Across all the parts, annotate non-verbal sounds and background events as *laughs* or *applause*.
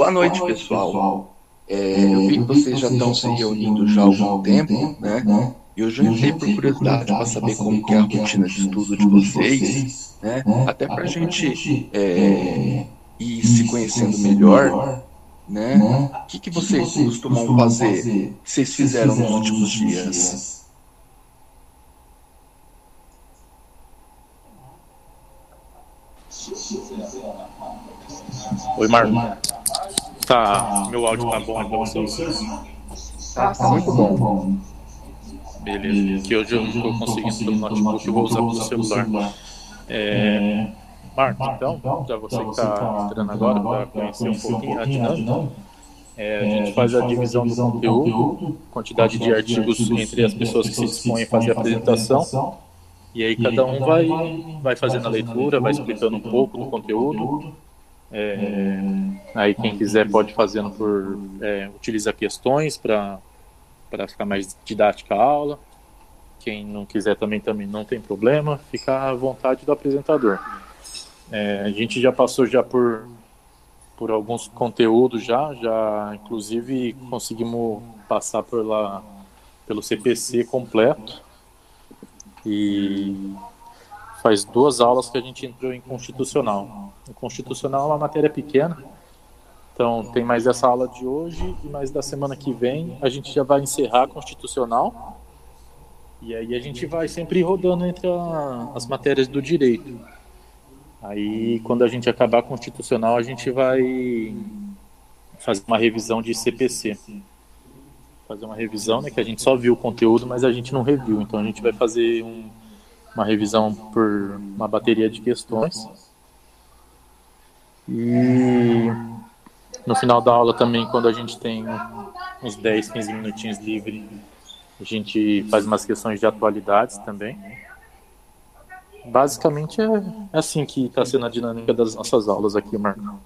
Boa noite, pessoal. É, eu vi que vocês já estão se reunindo já há algum tempo, né? E eu já entrei por curiosidade para saber como que é a rotina de estudo de vocês, né? Até para a gente é, ir se conhecendo melhor, né? O que, que vocês costumam fazer, que vocês fizeram nos últimos dias? Oi, Marco. Tá, meu áudio tá bom pra vocês? Tá, tá muito bom. Beleza, que hoje eu não estou conseguindo pelo notebook, eu vou usar pelo celular. É, Marco, então, já você que está entrando agora para conhecer um pouquinho a dinâmica, é, a gente faz a divisão do conteúdo, quantidade de artigos entre as pessoas que se dispõem a fazer a apresentação, e aí cada um vai, vai fazendo a leitura, vai explicando um pouco do conteúdo, é, aí quem quiser pode fazendo por é, utiliza questões para para ficar mais didática a aula. Quem não quiser também também não tem problema, fica à vontade do apresentador. É, a gente já passou já por por alguns conteúdos já, já inclusive conseguimos passar por lá pelo CPC completo e faz duas aulas que a gente entrou em constitucional. O constitucional é uma matéria pequena, então tem mais essa aula de hoje e mais da semana que vem a gente já vai encerrar a constitucional e aí a gente vai sempre rodando entre a, as matérias do direito. Aí quando a gente acabar constitucional a gente vai fazer uma revisão de CPC. Fazer uma revisão, né, que a gente só viu o conteúdo, mas a gente não reviu. Então a gente vai fazer um, uma revisão por uma bateria de questões. E no final da aula também, quando a gente tem uns 10, 15 minutinhos livre, a gente faz umas questões de atualidades também. Basicamente é, é assim que está sendo a dinâmica das nossas aulas aqui, Marco.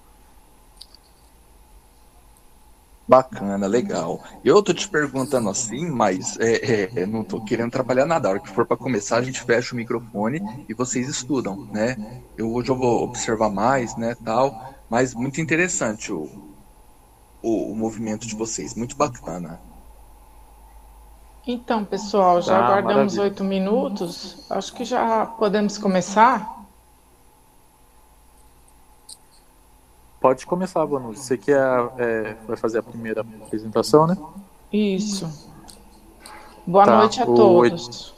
Bacana, legal. Eu tô te perguntando assim, mas é, é, não tô querendo trabalhar nada. A hora que for para começar, a gente fecha o microfone e vocês estudam, né? Eu hoje eu vou observar mais, né, tal. Mas muito interessante o, o, o movimento de vocês, muito bacana. Então, pessoal, já ah, aguardamos oito minutos. Acho que já podemos começar. Pode começar, Vanu. Você que é, é, vai fazer a primeira apresentação, né? Isso. Boa tá, noite a todos.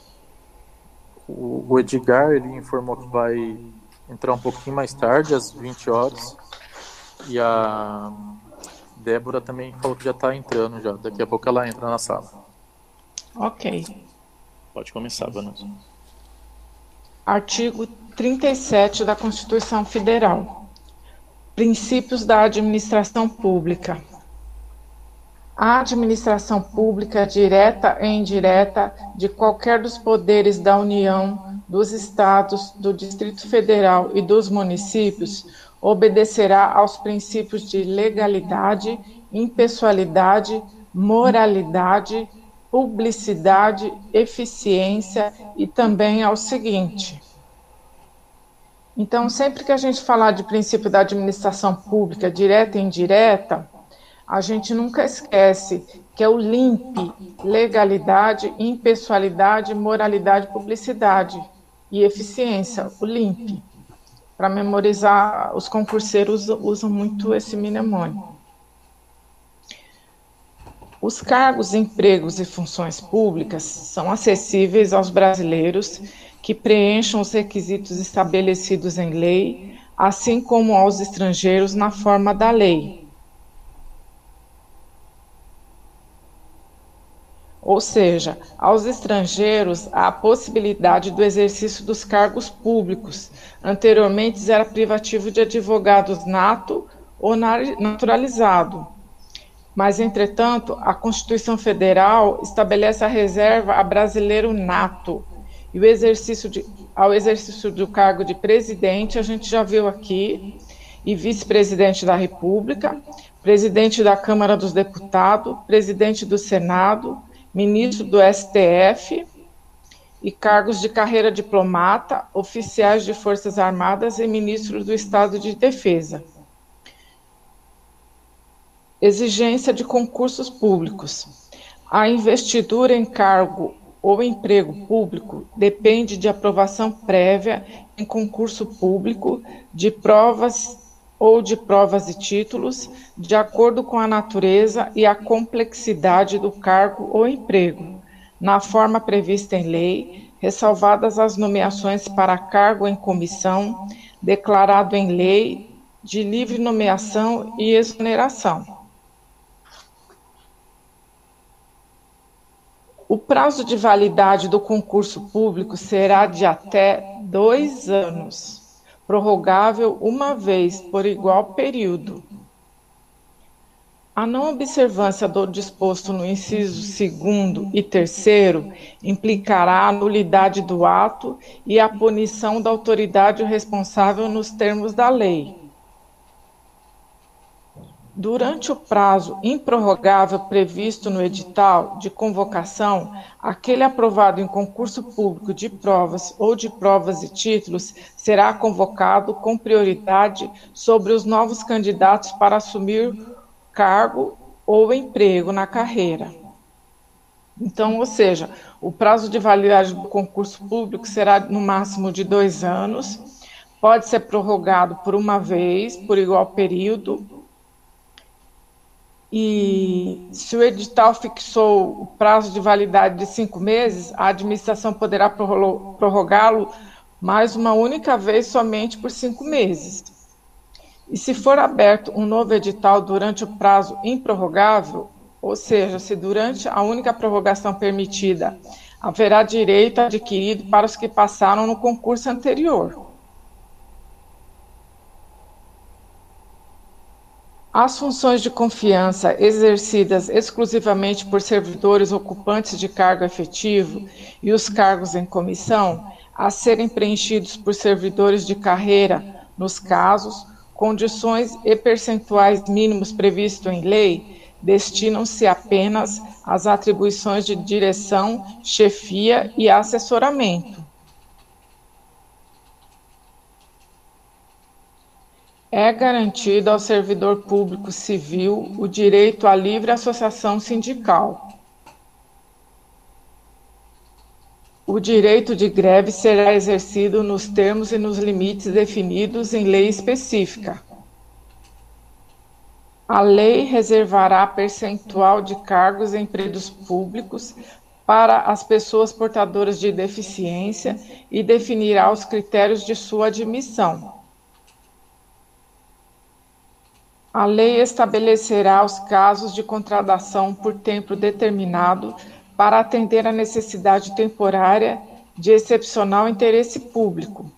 O, o Edgar ele informou que vai entrar um pouquinho mais tarde, às 20 horas. E a Débora também falou que já está entrando já. Daqui a pouco ela entra na sala. Ok. Pode começar, Vanessa. Artigo 37 da Constituição Federal. Princípios da administração pública. A administração pública, direta e indireta, de qualquer dos poderes da União, dos Estados, do Distrito Federal e dos municípios, obedecerá aos princípios de legalidade, impessoalidade, moralidade, publicidade, eficiência e também ao seguinte: então, sempre que a gente falar de princípio da administração pública, direta e indireta, a gente nunca esquece que é o LIMP, legalidade, impessoalidade, moralidade, publicidade e eficiência, o LIMP. Para memorizar, os concurseiros usam muito esse mnemônio. Os cargos, empregos e funções públicas são acessíveis aos brasileiros que preencham os requisitos estabelecidos em lei, assim como aos estrangeiros na forma da lei. Ou seja, aos estrangeiros há a possibilidade do exercício dos cargos públicos. Anteriormente era privativo de advogados nato ou naturalizado. Mas, entretanto, a Constituição Federal estabelece a reserva a brasileiro nato, e o exercício de, ao exercício do cargo de presidente, a gente já viu aqui, e vice-presidente da República, presidente da Câmara dos Deputados, presidente do Senado, ministro do STF e cargos de carreira diplomata, oficiais de Forças Armadas e ministro do Estado de Defesa. Exigência de concursos públicos. A investidura em cargo ou emprego público depende de aprovação prévia em concurso público de provas ou de provas e títulos, de acordo com a natureza e a complexidade do cargo ou emprego, na forma prevista em lei, ressalvadas as nomeações para cargo em comissão, declarado em lei de livre nomeação e exoneração. O prazo de validade do concurso público será de até dois anos prorrogável uma vez por igual período. A não observância do disposto no inciso segundo e terceiro implicará a nulidade do ato e a punição da autoridade responsável nos termos da lei. Durante o prazo improrrogável previsto no edital de convocação, aquele aprovado em concurso público de provas ou de provas e títulos será convocado com prioridade sobre os novos candidatos para assumir cargo ou emprego na carreira. Então, ou seja, o prazo de validade do concurso público será no máximo de dois anos, pode ser prorrogado por uma vez, por igual período, e se o edital fixou o prazo de validade de cinco meses, a administração poderá prorrogá-lo mais uma única vez somente por cinco meses. E se for aberto um novo edital durante o prazo improrrogável, ou seja, se durante a única prorrogação permitida haverá direito adquirido para os que passaram no concurso anterior. As funções de confiança exercidas exclusivamente por servidores ocupantes de cargo efetivo e os cargos em comissão, a serem preenchidos por servidores de carreira, nos casos, condições e percentuais mínimos previstos em lei, destinam-se apenas às atribuições de direção, chefia e assessoramento. É garantido ao servidor público civil o direito à livre associação sindical. O direito de greve será exercido nos termos e nos limites definidos em lei específica. A lei reservará percentual de cargos em empregos públicos para as pessoas portadoras de deficiência e definirá os critérios de sua admissão. A lei estabelecerá os casos de contratação por tempo determinado para atender à necessidade temporária de excepcional interesse público.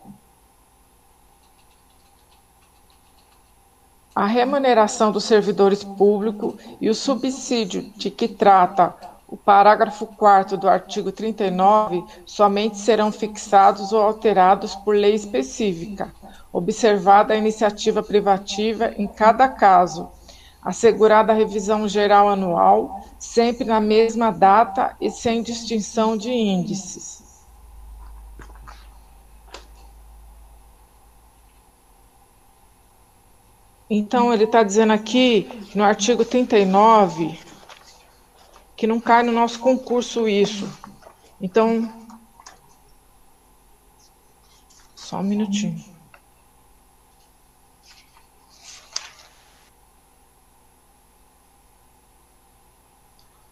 A remuneração dos servidores públicos e o subsídio de que trata o parágrafo 4 do artigo 39 somente serão fixados ou alterados por lei específica observada a iniciativa privativa em cada caso, assegurada a revisão geral anual, sempre na mesma data e sem distinção de índices. Então, ele está dizendo aqui, no artigo 39, que não cai no nosso concurso isso. Então, só um minutinho.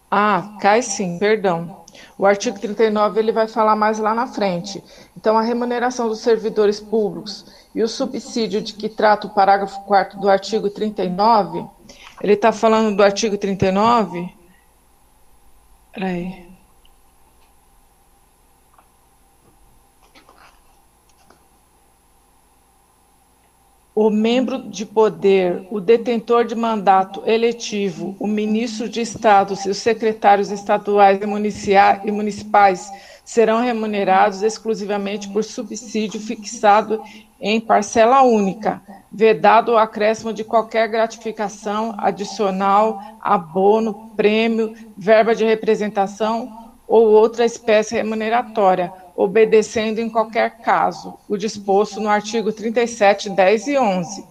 Ah, cai sim, perdão. O artigo 39 ele vai falar mais lá na frente. Então, a remuneração dos servidores públicos e o subsídio de que trata o parágrafo 4 do artigo 39, ele está falando do artigo 39? Peraí. O membro de poder, o detentor de mandato eletivo, o ministro de Estado e os secretários estaduais e municipais serão remunerados exclusivamente por subsídio fixado em parcela única, vedado o acréscimo de qualquer gratificação adicional, abono, prêmio, verba de representação ou outra espécie remuneratória, obedecendo em qualquer caso o disposto no artigo 37, 10 e 11.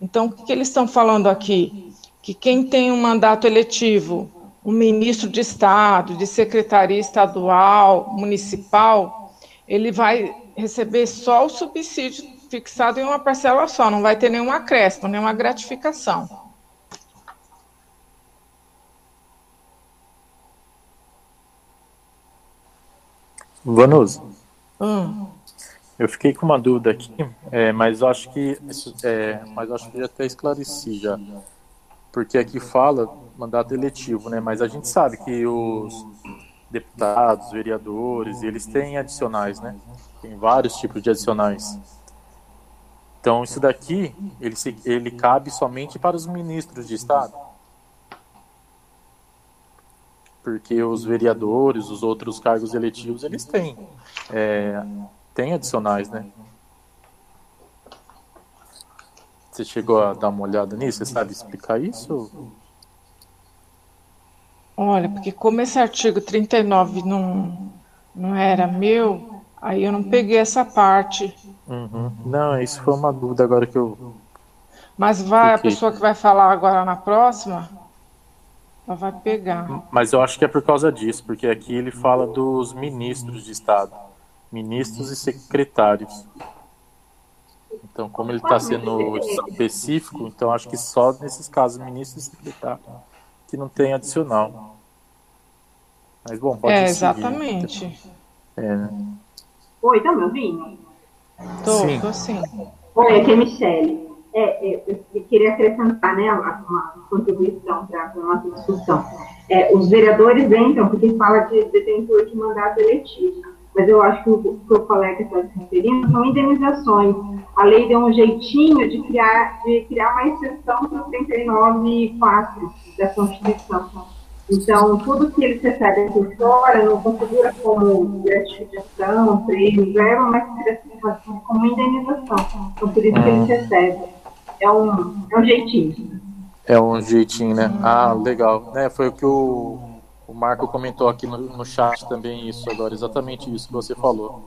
Então, o que, eles estão falando aqui? Que quem tem um mandato eletivo, um ministro de Estado, de secretaria estadual, municipal, ele vai receber só o subsídio fixado em uma parcela só, não vai ter nenhum acréscimo, nenhuma gratificação. Vanusa, hum. eu fiquei com uma dúvida aqui, é, mas eu acho que é, mas acho que já até esclareci já, porque aqui fala mandato eletivo, né? Mas a gente sabe que os deputados, vereadores, eles têm adicionais, né? Tem vários tipos de adicionais. Então isso daqui ele, ele cabe somente para os ministros de estado porque os vereadores, os outros cargos eletivos, eles têm, é, têm adicionais, né? Você chegou a dar uma olhada nisso? Você sabe explicar isso? Olha, porque como esse artigo 39 não, não era meu, aí eu não peguei essa parte. Uhum. Não, isso foi uma dúvida agora que eu. Mas vai, Fiquei. a pessoa que vai falar agora na próxima, ela vai pegar. Mas eu acho que é por causa disso, porque aqui ele fala dos ministros de Estado, ministros e secretários. Então, como ele está sendo específico, então acho que só nesses casos, ministro e secretário, que não tem adicional. Mas bom, pode É, exatamente. Seguir, é, né? Oi, tá me ouvindo? Tô, sim. tô sim. Oi, aqui é Michele é, é, eu queria acrescentar né, uma contribuição para a nossa discussão. É, os vereadores entram porque fala de detentor de mandato eletivo, mas eu acho que o que o colega está se referindo são indenizações. A lei deu um jeitinho de criar, de criar uma exceção para o 39.4 da Constituição. Então, tudo que eles recebem por fora não configura como gratificação, prêmio, leva, mas como indenização. Então, por isso que eles hum. recebem é um, é um jeitinho. É um jeitinho, né? Ah, legal. É, foi o que o, o Marco comentou aqui no, no chat também, isso agora, exatamente isso que você falou.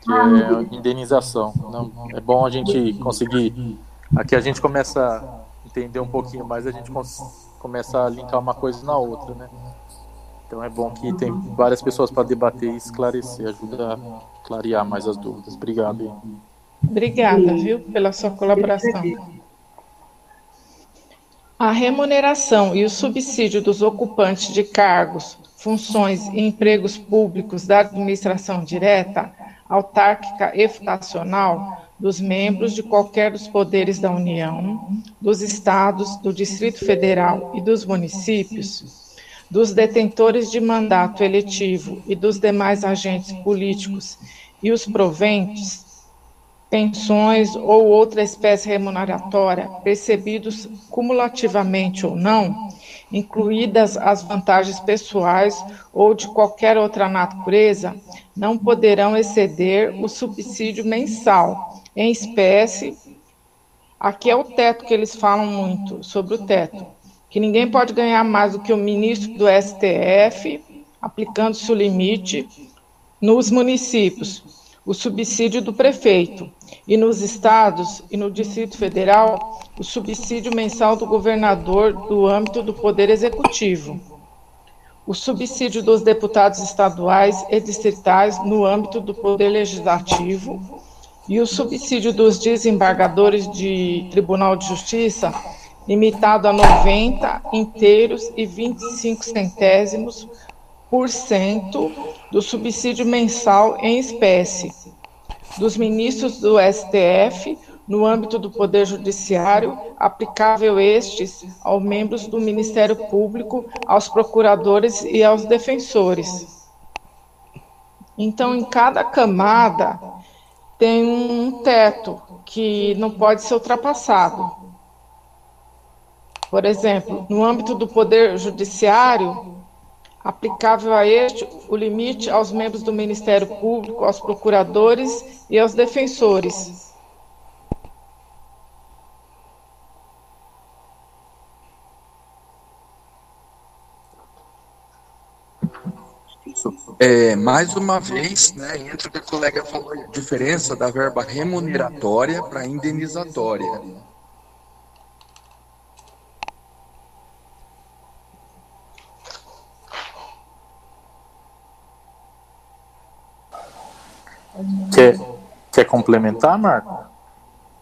Que ah, é indenização. Não, é bom a gente conseguir. Aqui a gente começa a entender um pouquinho mais, a gente começa a linkar uma coisa na outra, né? Então é bom que tem várias pessoas para debater e esclarecer, ajuda a clarear mais as dúvidas. Obrigado. Obrigada, viu, pela sua colaboração. A remuneração e o subsídio dos ocupantes de cargos, funções e empregos públicos da administração direta, autárquica e fundacional dos membros de qualquer dos poderes da União, dos estados, do Distrito Federal e dos municípios, dos detentores de mandato eletivo e dos demais agentes políticos e os proventes pensões ou outra espécie remuneratória, percebidos cumulativamente ou não, incluídas as vantagens pessoais ou de qualquer outra natureza, não poderão exceder o subsídio mensal em espécie. Aqui é o teto que eles falam muito sobre o teto, que ninguém pode ganhar mais do que o ministro do STF, aplicando-se o limite nos municípios, o subsídio do prefeito, e nos estados e no Distrito Federal, o subsídio mensal do governador do âmbito do Poder Executivo, o subsídio dos deputados estaduais e distritais no âmbito do Poder Legislativo. E o subsídio dos desembargadores de Tribunal de Justiça, limitado a 90 inteiros e 25 centésimos do subsídio mensal em espécie dos ministros do STF no âmbito do Poder Judiciário, aplicável estes aos membros do Ministério Público, aos procuradores e aos defensores. Então, em cada camada tem um teto que não pode ser ultrapassado. Por exemplo, no âmbito do Poder Judiciário, aplicável a este o limite aos membros do Ministério Público, aos procuradores e aos defensores. É, mais uma vez, né, entra o que o colega falou, a diferença da verba remuneratória para indenizatória. Quer complementar, Marco?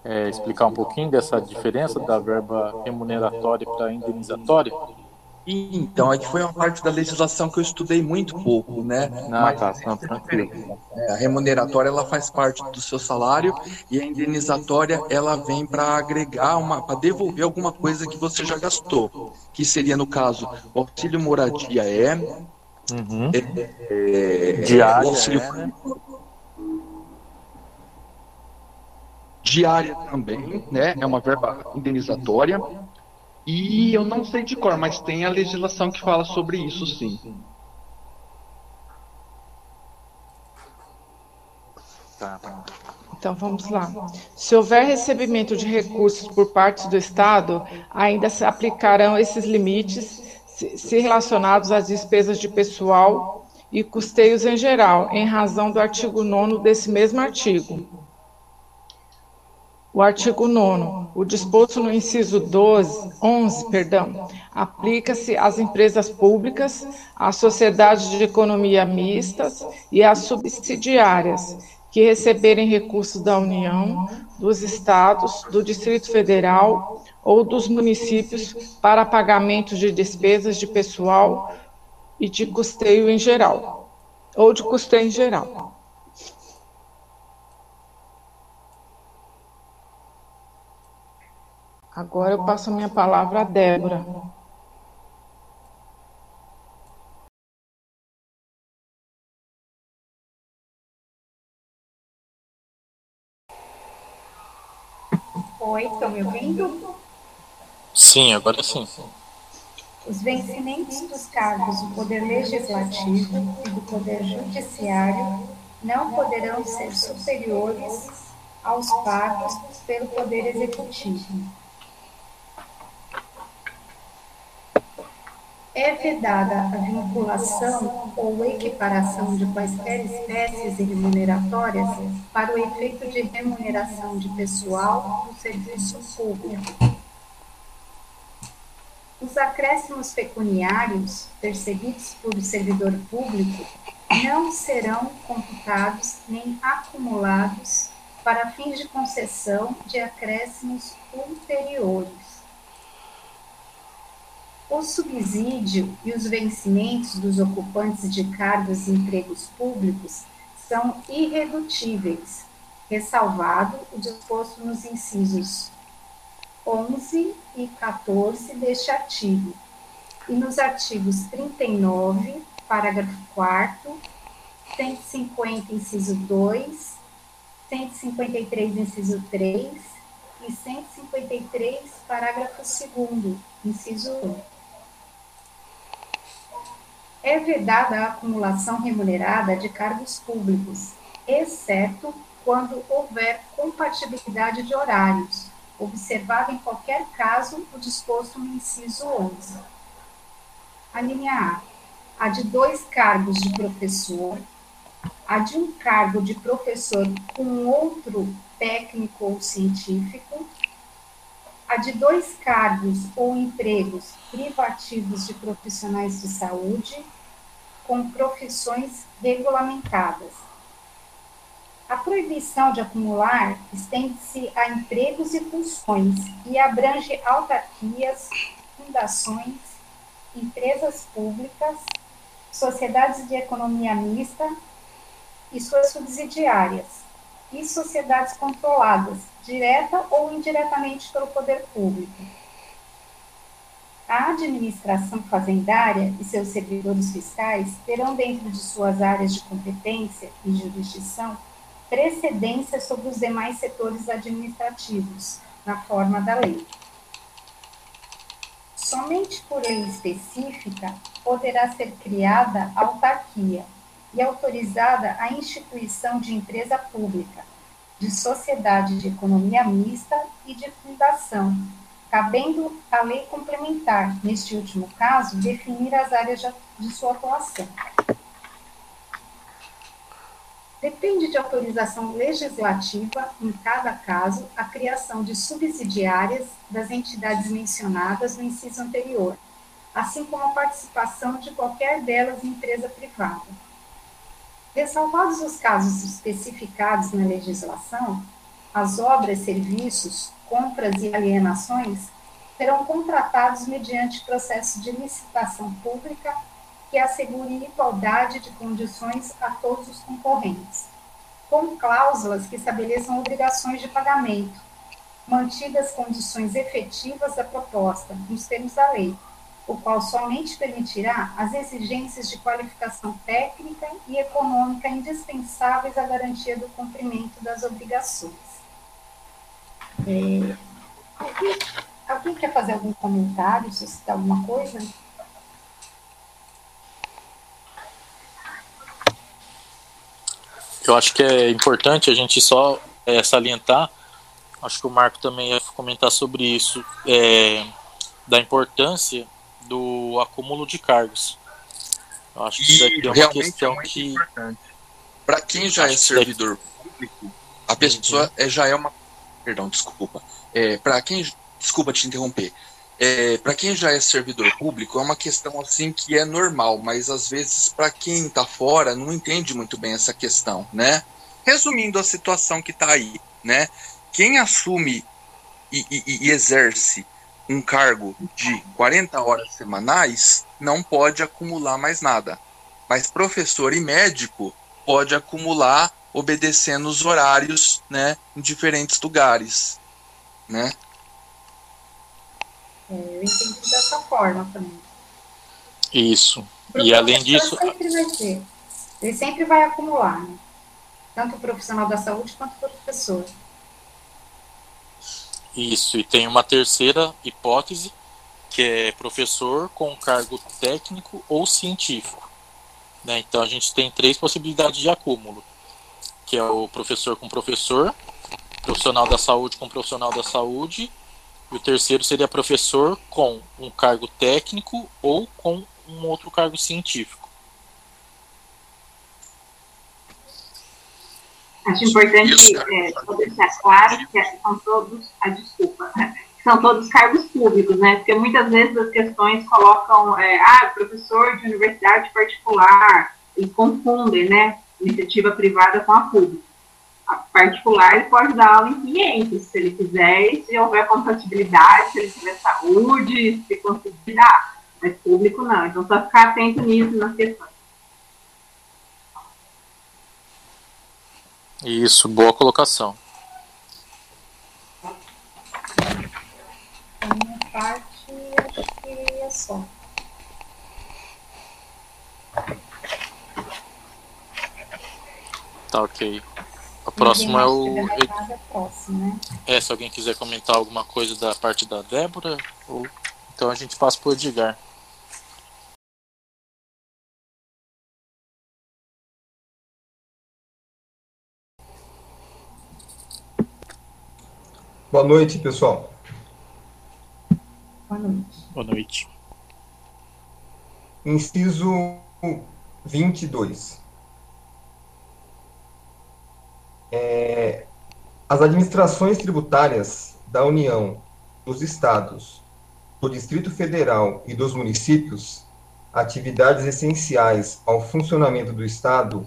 É, explicar um pouquinho dessa diferença da verba remuneratória para indenizatória? Então, é que foi uma parte da legislação que eu estudei muito pouco, né? Ah, Mas, tá, tá tranquilo. É, a remuneratória ela faz parte do seu salário e a indenizatória ela vem para agregar uma, para devolver alguma coisa que você já gastou, que seria no caso o auxílio moradia é, uhum. é, é diária, o auxílio é, né? Diária também, né? É uma verba indenizatória. E eu não sei de cor, mas tem a legislação que fala sobre isso, sim. Tá. Então vamos lá. Se houver recebimento de recursos por parte do Estado, ainda se aplicarão esses limites se relacionados às despesas de pessoal e custeios em geral, em razão do artigo 9 desse mesmo artigo. O artigo 9 o disposto no inciso 12, 11, perdão, aplica-se às empresas públicas, às sociedades de economia mistas e às subsidiárias que receberem recursos da União, dos estados, do Distrito Federal ou dos municípios para pagamento de despesas de pessoal e de custeio em geral, ou de custeio em geral. Agora eu passo a minha palavra a Débora. Oi, estão me ouvindo? Sim, agora sim. Os vencimentos dos cargos do Poder Legislativo e do Poder Judiciário não poderão ser superiores aos pagos pelo Poder Executivo. É vedada a vinculação ou equiparação de quaisquer espécies remuneratórias para o efeito de remuneração de pessoal do serviço público. Os acréscimos pecuniários percebidos por servidor público não serão computados nem acumulados para fins de concessão de acréscimos ulteriores o subsídio e os vencimentos dos ocupantes de cargos e empregos públicos são irredutíveis, ressalvado o disposto nos incisos 11 e 14 deste artigo, e nos artigos 39, parágrafo 4 150, inciso 2, 153, inciso 3 e 153, parágrafo 2 inciso 1 é vedada a acumulação remunerada de cargos públicos, exceto quando houver compatibilidade de horários, observado em qualquer caso o disposto no inciso 11. A linha A. A de dois cargos de professor, a de um cargo de professor com outro técnico ou científico, a de dois cargos ou empregos privativos de profissionais de saúde com profissões regulamentadas. A proibição de acumular estende-se a empregos e funções e abrange autarquias, fundações, empresas públicas, sociedades de economia mista e suas subsidiárias, e sociedades controladas, direta ou indiretamente pelo poder público a administração fazendária e seus servidores fiscais terão, dentro de suas áreas de competência e jurisdição, precedência sobre os demais setores administrativos, na forma da lei. Somente por lei específica poderá ser criada autarquia e autorizada a instituição de empresa pública, de sociedade de economia mista e de fundação, cabendo à lei complementar, neste último caso, definir as áreas de sua atuação. Depende de autorização legislativa, em cada caso, a criação de subsidiárias das entidades mencionadas no inciso anterior, assim como a participação de qualquer delas em empresa privada. Ressalvados os casos especificados na legislação, as obras, serviços, compras e alienações serão contratados mediante processo de licitação pública que assegure igualdade de condições a todos os concorrentes, com cláusulas que estabeleçam obrigações de pagamento, mantidas condições efetivas da proposta, nos termos da lei, o qual somente permitirá as exigências de qualificação técnica e econômica indispensáveis à garantia do cumprimento das obrigações. É, alguém, alguém quer fazer algum comentário, suscitar alguma coisa? Eu acho que é importante a gente só é, salientar, acho que o Marco também ia comentar sobre isso, é, da importância do acúmulo de cargos. Eu acho que isso aqui é uma questão é que. Para quem já é servidor público, a pessoa é, já é uma. Perdão, desculpa. É, para quem. Desculpa te interromper. É, para quem já é servidor público, é uma questão assim que é normal, mas às vezes para quem está fora não entende muito bem essa questão, né? Resumindo a situação que está aí, né? Quem assume e, e, e exerce um cargo de 40 horas semanais não pode acumular mais nada, mas professor e médico pode acumular obedecendo os horários, né, em diferentes lugares, né? É, eu entendi dessa forma também. Isso. E além disso. Sempre vai ter. Ele sempre vai acumular, né? Tanto o profissional da saúde quanto o professor. Isso, e tem uma terceira hipótese, que é professor com cargo técnico ou científico. Né? Então a gente tem três possibilidades de acúmulo, que é o professor com professor, profissional da saúde com profissional da saúde e o terceiro seria professor com um cargo técnico ou com um outro cargo científico. Acho importante é, deixar claro que são todos, a ah, desculpa, são todos cargos públicos, né? Porque muitas vezes as questões colocam, é, ah, professor de universidade particular, e confundem, né? Iniciativa privada com a pública particular, ele pode dar aula em 500, se ele quiser, e se houver compatibilidade, se ele tiver saúde, se conseguir dar. Mas público não. Então, só ficar atento nisso nas questões. Isso, boa colocação. A minha parte, acho que é só. Tá ok. A próxima é o. Próxima, né? É, se alguém quiser comentar alguma coisa da parte da Débora, ou... então a gente passa para o Edgar. Boa noite, pessoal. Boa noite. Boa noite. Inciso 22. É, as administrações tributárias da União, dos Estados, do Distrito Federal e dos municípios, atividades essenciais ao funcionamento do Estado,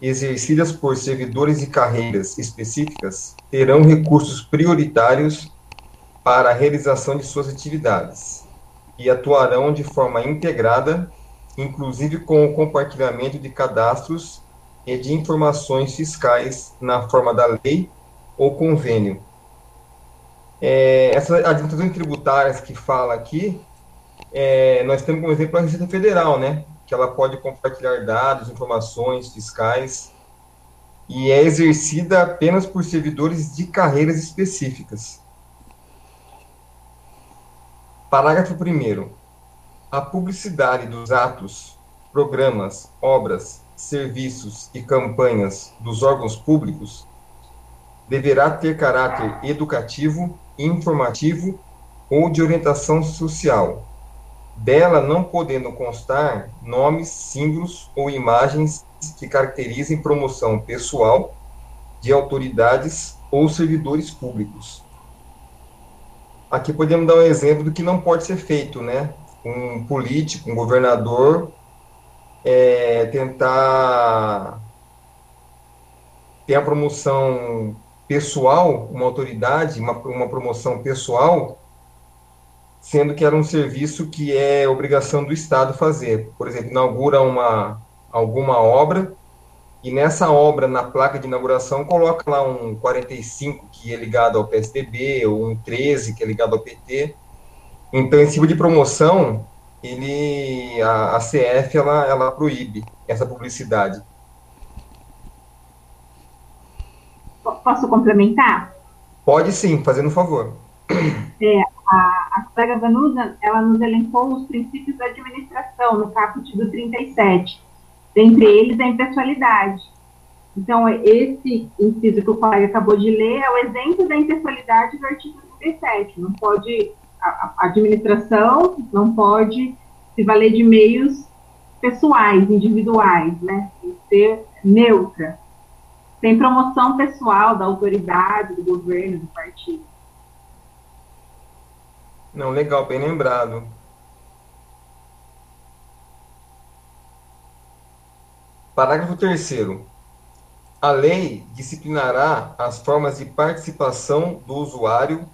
exercidas por servidores de carreiras específicas, terão recursos prioritários para a realização de suas atividades e atuarão de forma integrada, inclusive com o compartilhamento de cadastros e de informações fiscais na forma da lei ou convênio. É, essas administrações tributárias que fala aqui, é, nós temos como exemplo a Receita Federal, né? Que ela pode compartilhar dados, informações fiscais e é exercida apenas por servidores de carreiras específicas. Parágrafo 1. A publicidade dos atos, programas, obras, serviços e campanhas dos órgãos públicos deverá ter caráter educativo, informativo ou de orientação social, dela não podendo constar nomes, símbolos ou imagens que caracterizem promoção pessoal de autoridades ou servidores públicos. Aqui podemos dar um exemplo do que não pode ser feito, né? Um político, um governador é, tentar tem a promoção pessoal, uma autoridade, uma, uma promoção pessoal, sendo que era um serviço que é obrigação do Estado fazer. Por exemplo, inaugura uma, alguma obra, e nessa obra, na placa de inauguração, coloca lá um 45 que é ligado ao PSDB, ou um 13 que é ligado ao PT. Então, esse tipo de promoção, ele, a, a CF, ela, ela proíbe essa publicidade. Posso complementar? Pode sim, fazendo um favor. É, a, a colega Vanusa, ela nos elencou os princípios da administração no caput do 37, dentre eles a impessoalidade. Então, esse inciso que o colega acabou de ler é o exemplo da impessoalidade do artigo 37. Não pode, a, administração não pode se valer de meios pessoais, individuais, né? Que ser neutra. Tem promoção pessoal da autoridade, do governo, do partido. Não, legal, bem lembrado. Parágrafo 3 A lei disciplinará as formas de participação do usuário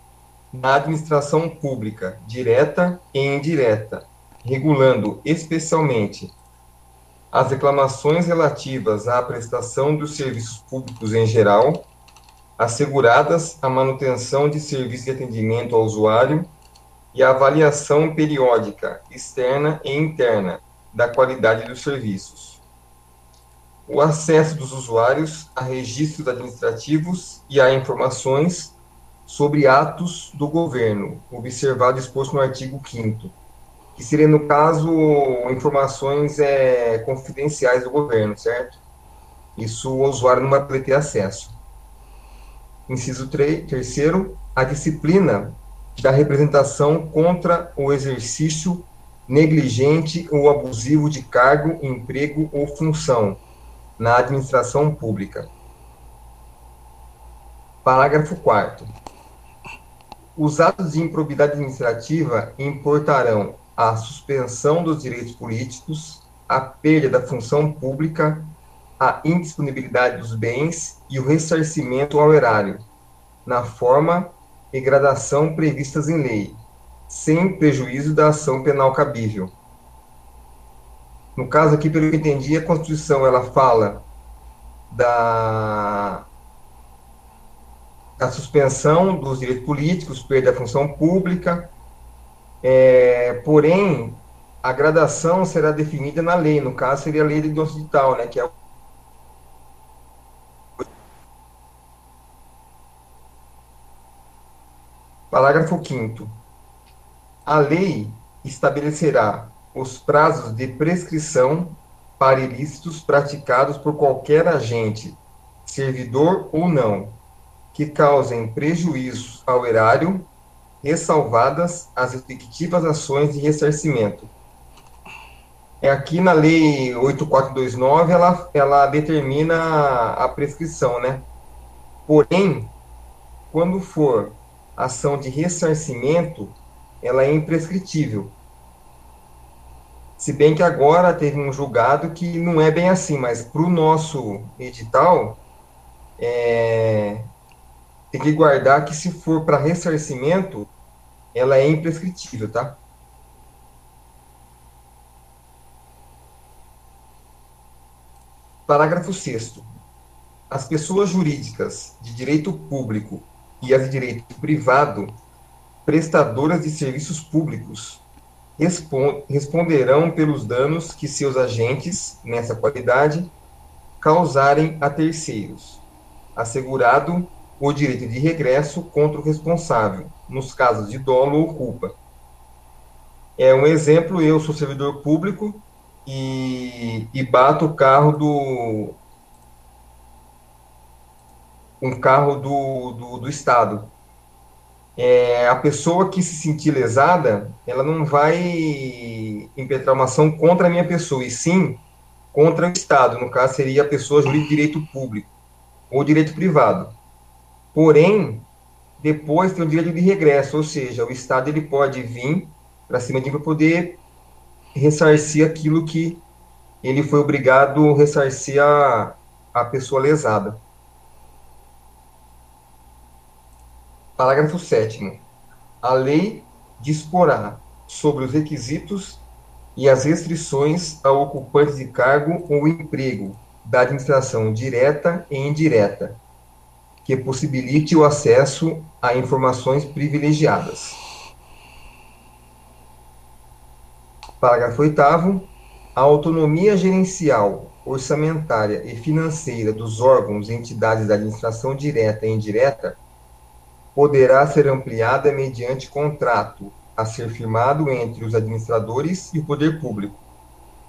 na administração pública, direta e indireta, regulando especialmente as reclamações relativas à prestação dos serviços públicos em geral, asseguradas a manutenção de serviços de atendimento ao usuário e a avaliação periódica, externa e interna, da qualidade dos serviços. O acesso dos usuários a registros administrativos e a informações sobre atos do governo, observado exposto no artigo 5 que seria, no caso, informações é, confidenciais do governo, certo? Isso o usuário não vai poder ter acesso. Inciso 3, terceiro, a disciplina da representação contra o exercício negligente ou abusivo de cargo, emprego ou função na administração pública. Parágrafo 4 Os atos de improbidade administrativa importarão a suspensão dos direitos políticos, a perda da função pública, a indisponibilidade dos bens e o ressarcimento ao erário, na forma e gradação previstas em lei, sem prejuízo da ação penal cabível. No caso aqui, pelo que eu entendi, a Constituição ela fala da, da suspensão dos direitos políticos, perda da função pública, é, porém, a gradação será definida na lei, no caso seria a lei de digital, né, que é Parágrafo 5 A lei estabelecerá os prazos de prescrição para ilícitos praticados por qualquer agente, servidor ou não, que causem prejuízo ao erário, ressalvadas as respectivas ações de ressarcimento. É aqui na lei 8429 ela ela determina a prescrição, né? Porém, quando for ação de ressarcimento, ela é imprescritível. Se bem que agora teve um julgado que não é bem assim, mas para o nosso edital, é, tem que guardar que se for para ressarcimento, ela é imprescritível, tá? Parágrafo 6 As pessoas jurídicas de direito público e as de direito privado, prestadoras de serviços públicos, responderão pelos danos que seus agentes, nessa qualidade, causarem a terceiros, assegurado o direito de regresso contra o responsável, nos casos de dolo ou culpa. É um exemplo, eu sou servidor público e, e bato o carro do, um carro do, do, do Estado. É, a pessoa que se sentir lesada, ela não vai impetrar uma ação contra a minha pessoa, e sim contra o Estado. No caso, seria a pessoa de direito público ou direito privado. Porém, depois tem o direito de regresso, ou seja, o Estado ele pode vir para cima de mim para poder ressarcir aquilo que ele foi obrigado a ressarcir a, a pessoa lesada. Parágrafo 7. A lei disporá sobre os requisitos e as restrições ao ocupante de cargo ou emprego da administração direta e indireta, que possibilite o acesso a informações privilegiadas. Parágrafo 8 a autonomia gerencial, orçamentária e financeira dos órgãos e entidades da administração direta e indireta poderá ser ampliada mediante contrato a ser firmado entre os administradores e o poder público,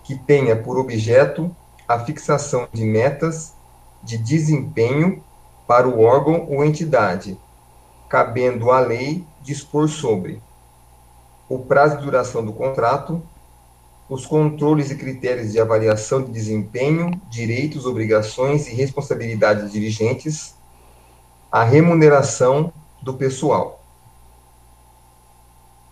que tenha por objeto a fixação de metas de desempenho para o órgão ou entidade, cabendo à lei dispor sobre o prazo de duração do contrato, os controles e critérios de avaliação de desempenho, direitos, obrigações e responsabilidades dirigentes, a remuneração do pessoal.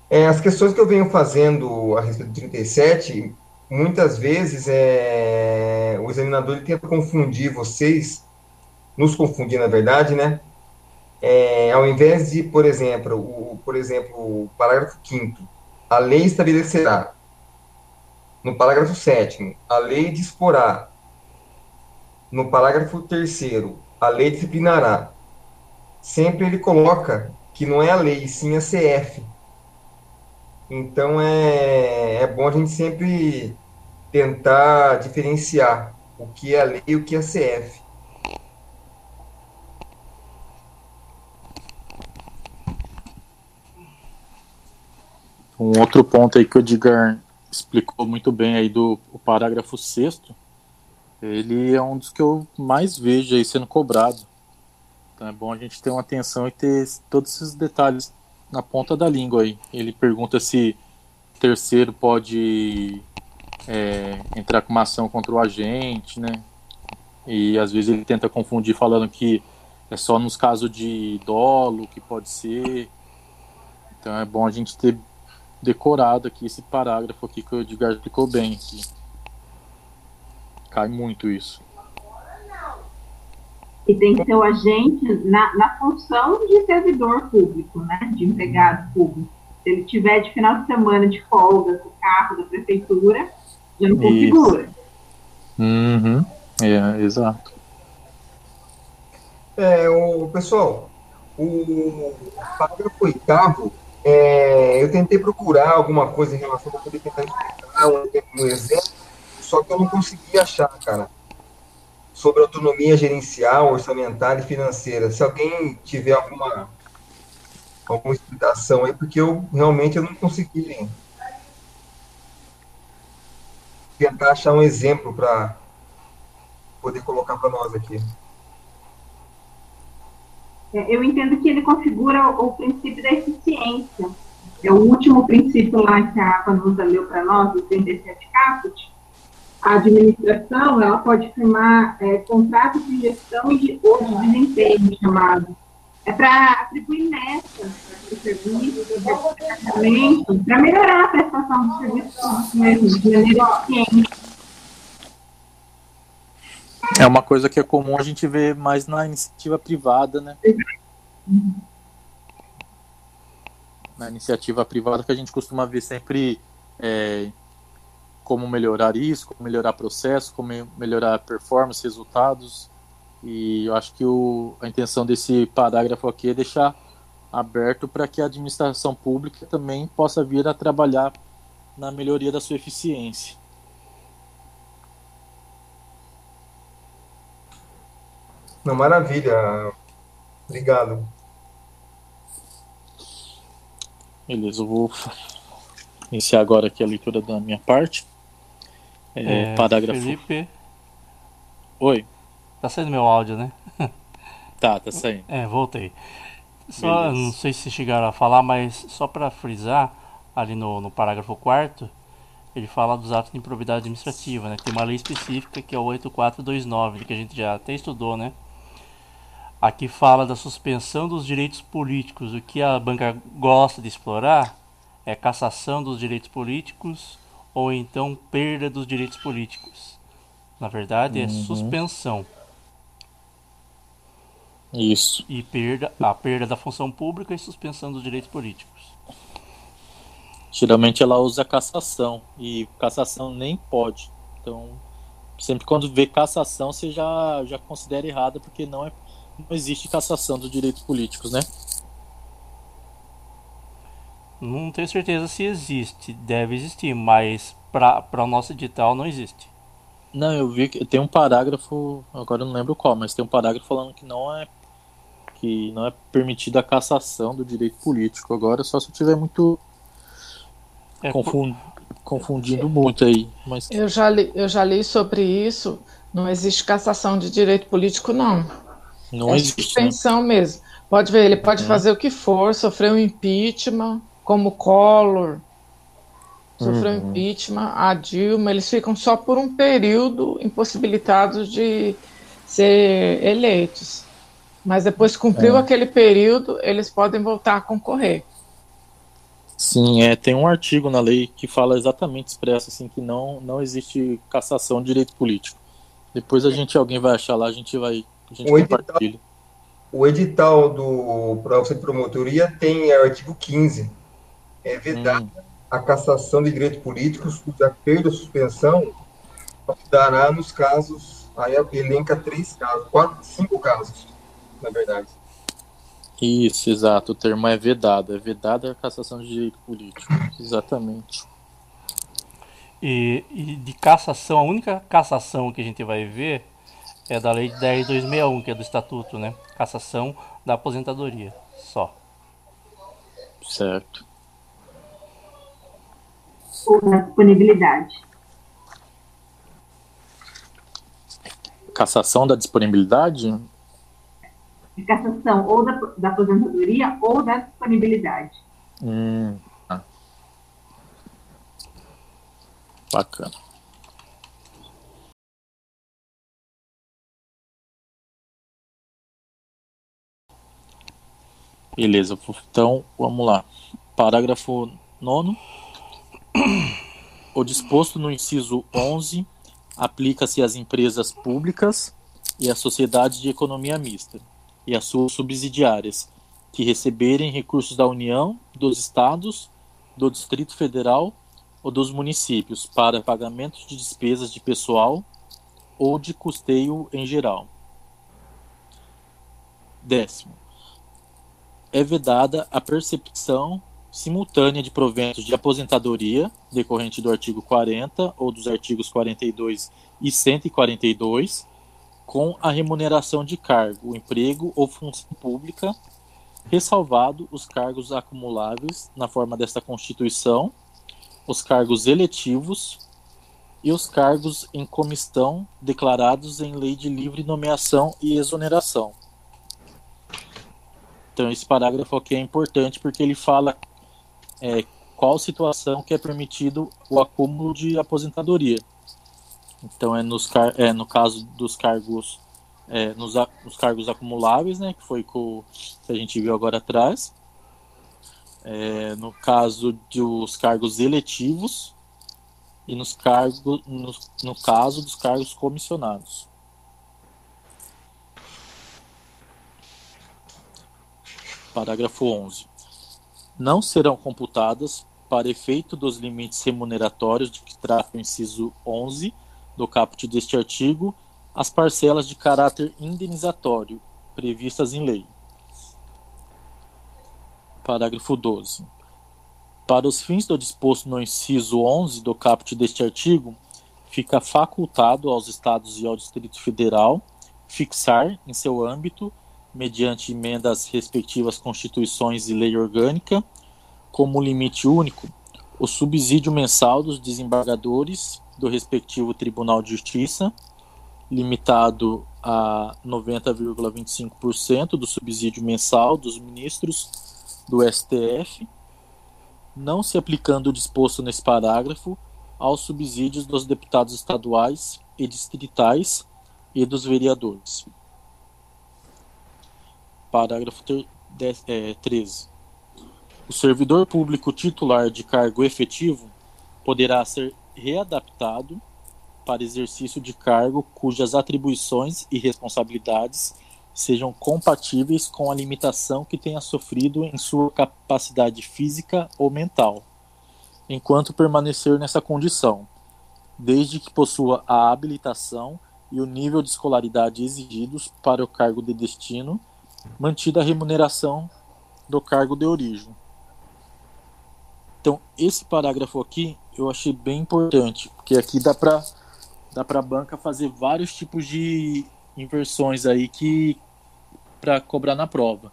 É, as questões que eu venho fazendo a respeito do 37, muitas vezes é, o examinador ele tenta confundir vocês, nos confundir na verdade, né? É, ao invés de, por exemplo, o, por exemplo, o parágrafo 5 a lei estabelecerá no parágrafo 7 a lei disporá. No parágrafo 3 a lei disciplinará. Sempre ele coloca que não é a lei, sim a CF. Então é, é bom a gente sempre tentar diferenciar o que é a lei e o que é a CF. Um outro ponto aí que o Edgar explicou muito bem aí do parágrafo 6 ele é um dos que eu mais vejo aí sendo cobrado. Então é bom a gente ter uma atenção e ter todos esses detalhes na ponta da língua aí. Ele pergunta se terceiro pode é, entrar com uma ação contra o agente, né? E às vezes ele tenta confundir falando que é só nos casos de dolo que pode ser. Então é bom a gente ter decorado aqui esse parágrafo aqui que o Edgar explicou bem aqui. Cai muito isso. E tem que ser o agente na, na função de servidor público, né? De empregado público. Se ele tiver de final de semana de folga com o carro da prefeitura, já não configura. Uhum. É, exato. É, o, pessoal, o parágrafo oitavo é, eu tentei procurar alguma coisa em relação a poder tentar explicar um, um exemplo, só que eu não consegui achar, cara, sobre autonomia gerencial, orçamentária e financeira. Se alguém tiver alguma alguma explicação aí, porque eu realmente eu não consegui tentar achar um exemplo para poder colocar para nós aqui. É, eu entendo que ele configura o, princípio da eficiência. É o último princípio lá que a Vanusa leu para nós, o 37 caput. A administração ela pode firmar é, contratos de gestão de, ou de desempenho, chamado. É para atribuir metas para o serviço, para melhorar a prestação do serviço de maneira eficiente. É uma coisa que é comum a gente ver mais na iniciativa privada, né? Na iniciativa privada que a gente costuma ver sempre é, como melhorar isso, como melhorar processo, como melhorar performance, resultados. E eu acho que o, a intenção desse parágrafo aqui é deixar aberto para que a administração pública também possa vir a trabalhar na melhoria da sua eficiência. Não, maravilha. Obrigado. Beleza, eu vou iniciar agora aqui a leitura da minha parte. É, é, parágrafo. Felipe. Oi. Tá saindo meu áudio, né? *laughs* Tá, tá saindo. É, voltei. Só, Beleza. não sei se chegaram a falar, mas só para frisar, ali no, no parágrafo 4 ele fala dos atos de improbidade administrativa, né? Tem uma lei específica que é o 8429, que a gente já até estudou, né? Aqui fala da suspensão dos direitos políticos. O que a banca gosta de explorar é cassação dos direitos políticos ou então perda dos direitos políticos. Na verdade, é uhum. suspensão. Isso. E perda, a perda da função pública e suspensão dos direitos políticos. Geralmente ela usa cassação e cassação nem pode. Então, sempre quando vê cassação, você já, já considera errada, porque não, é, não existe cassação dos direitos políticos, né? Não tenho certeza se existe, deve existir, mas para o nosso edital não existe. Não, eu vi que tem um parágrafo, agora eu não lembro qual, mas tem um parágrafo falando que não é que não é permitida a cassação do direito político. Agora só se tiver muito é, confund, confundindo muito aí. Mas... Eu, já li, eu já li sobre isso. Não existe cassação de direito político, não. Não é existe. Né? Suspensão né? mesmo. Pode ver, ele pode é. fazer o que for, sofrer um impeachment, como Collor, sofreu uhum. impeachment, a Dilma, eles ficam só por um período impossibilitados de ser eleitos. Mas depois cumpriu é. aquele período, eles podem voltar a concorrer. Sim, é, tem um artigo na lei que fala exatamente expresso assim que não não existe cassação de direito político. Depois a gente alguém vai achar lá, a gente vai a gente o edital, o edital do processo de promotoria tem é, o artigo 15. É vedado hum a cassação de direitos políticos, cuja perda ou suspensão dará nos casos, aí elenca três casos, quatro, cinco casos, na verdade. Isso, exato, o termo é vedado, é vedada a cassação de direito político, exatamente. E, e, de cassação, a única cassação que a gente vai ver é da Lei 10.261, que é do Estatuto, né? Cassação da aposentadoria, só. Certo ou na disponibilidade? Cassação da disponibilidade? De cassação ou da, da aposentadoria ou da disponibilidade. Hum, tá. Bacana. Beleza, então vamos lá. Parágrafo nono. O disposto no inciso 11 aplica-se às empresas públicas e às sociedades de economia mista e às suas subsidiárias que receberem recursos da União, dos Estados, do Distrito Federal ou dos municípios para pagamento de despesas de pessoal ou de custeio em geral. Décimo. É vedada a percepção simultânea de proventos de aposentadoria, decorrente do artigo 40 ou dos artigos 42 e 142, com a remuneração de cargo, emprego ou função pública, ressalvado os cargos acumuláveis na forma desta Constituição, os cargos eletivos e os cargos em comissão declarados em lei de livre nomeação e exoneração. Então, esse parágrafo aqui é importante porque ele fala é, qual situação que é permitido o acúmulo de aposentadoria. Então é, nos é no caso dos cargos é, nos, nos, cargos acumuláveis, né, que foi com, que a gente viu agora atrás. É, no caso dos cargos eletivos e nos cargos no, no caso dos cargos comissionados. Parágrafo 11 não serão computadas, para efeito dos limites remuneratórios de que trata o inciso 11 do caput deste artigo, as parcelas de caráter indenizatório previstas em lei. Parágrafo 12. Para os fins do disposto no inciso 11 do caput deste artigo, fica facultado aos Estados e ao Distrito Federal fixar, em seu âmbito, mediante emenda às respectivas constituições e lei orgânica, como limite único, o subsídio mensal dos desembargadores do respectivo Tribunal de Justiça, limitado a 90,25% do subsídio mensal dos ministros do STF, não se aplicando o disposto nesse parágrafo aos subsídios dos deputados estaduais e distritais e dos vereadores. Parágrafo 13. É, o servidor público titular de cargo efetivo poderá ser readaptado para exercício de cargo cujas atribuições e responsabilidades sejam compatíveis com a limitação que tenha sofrido em sua capacidade física ou mental, enquanto permanecer nessa condição, desde que possua a habilitação e o nível de escolaridade exigidos para o cargo de destino, mantida a remuneração do cargo de origem. Então, esse parágrafo aqui eu achei bem importante, porque aqui dá para dá para a banca fazer vários tipos de inversões aí que para cobrar na prova.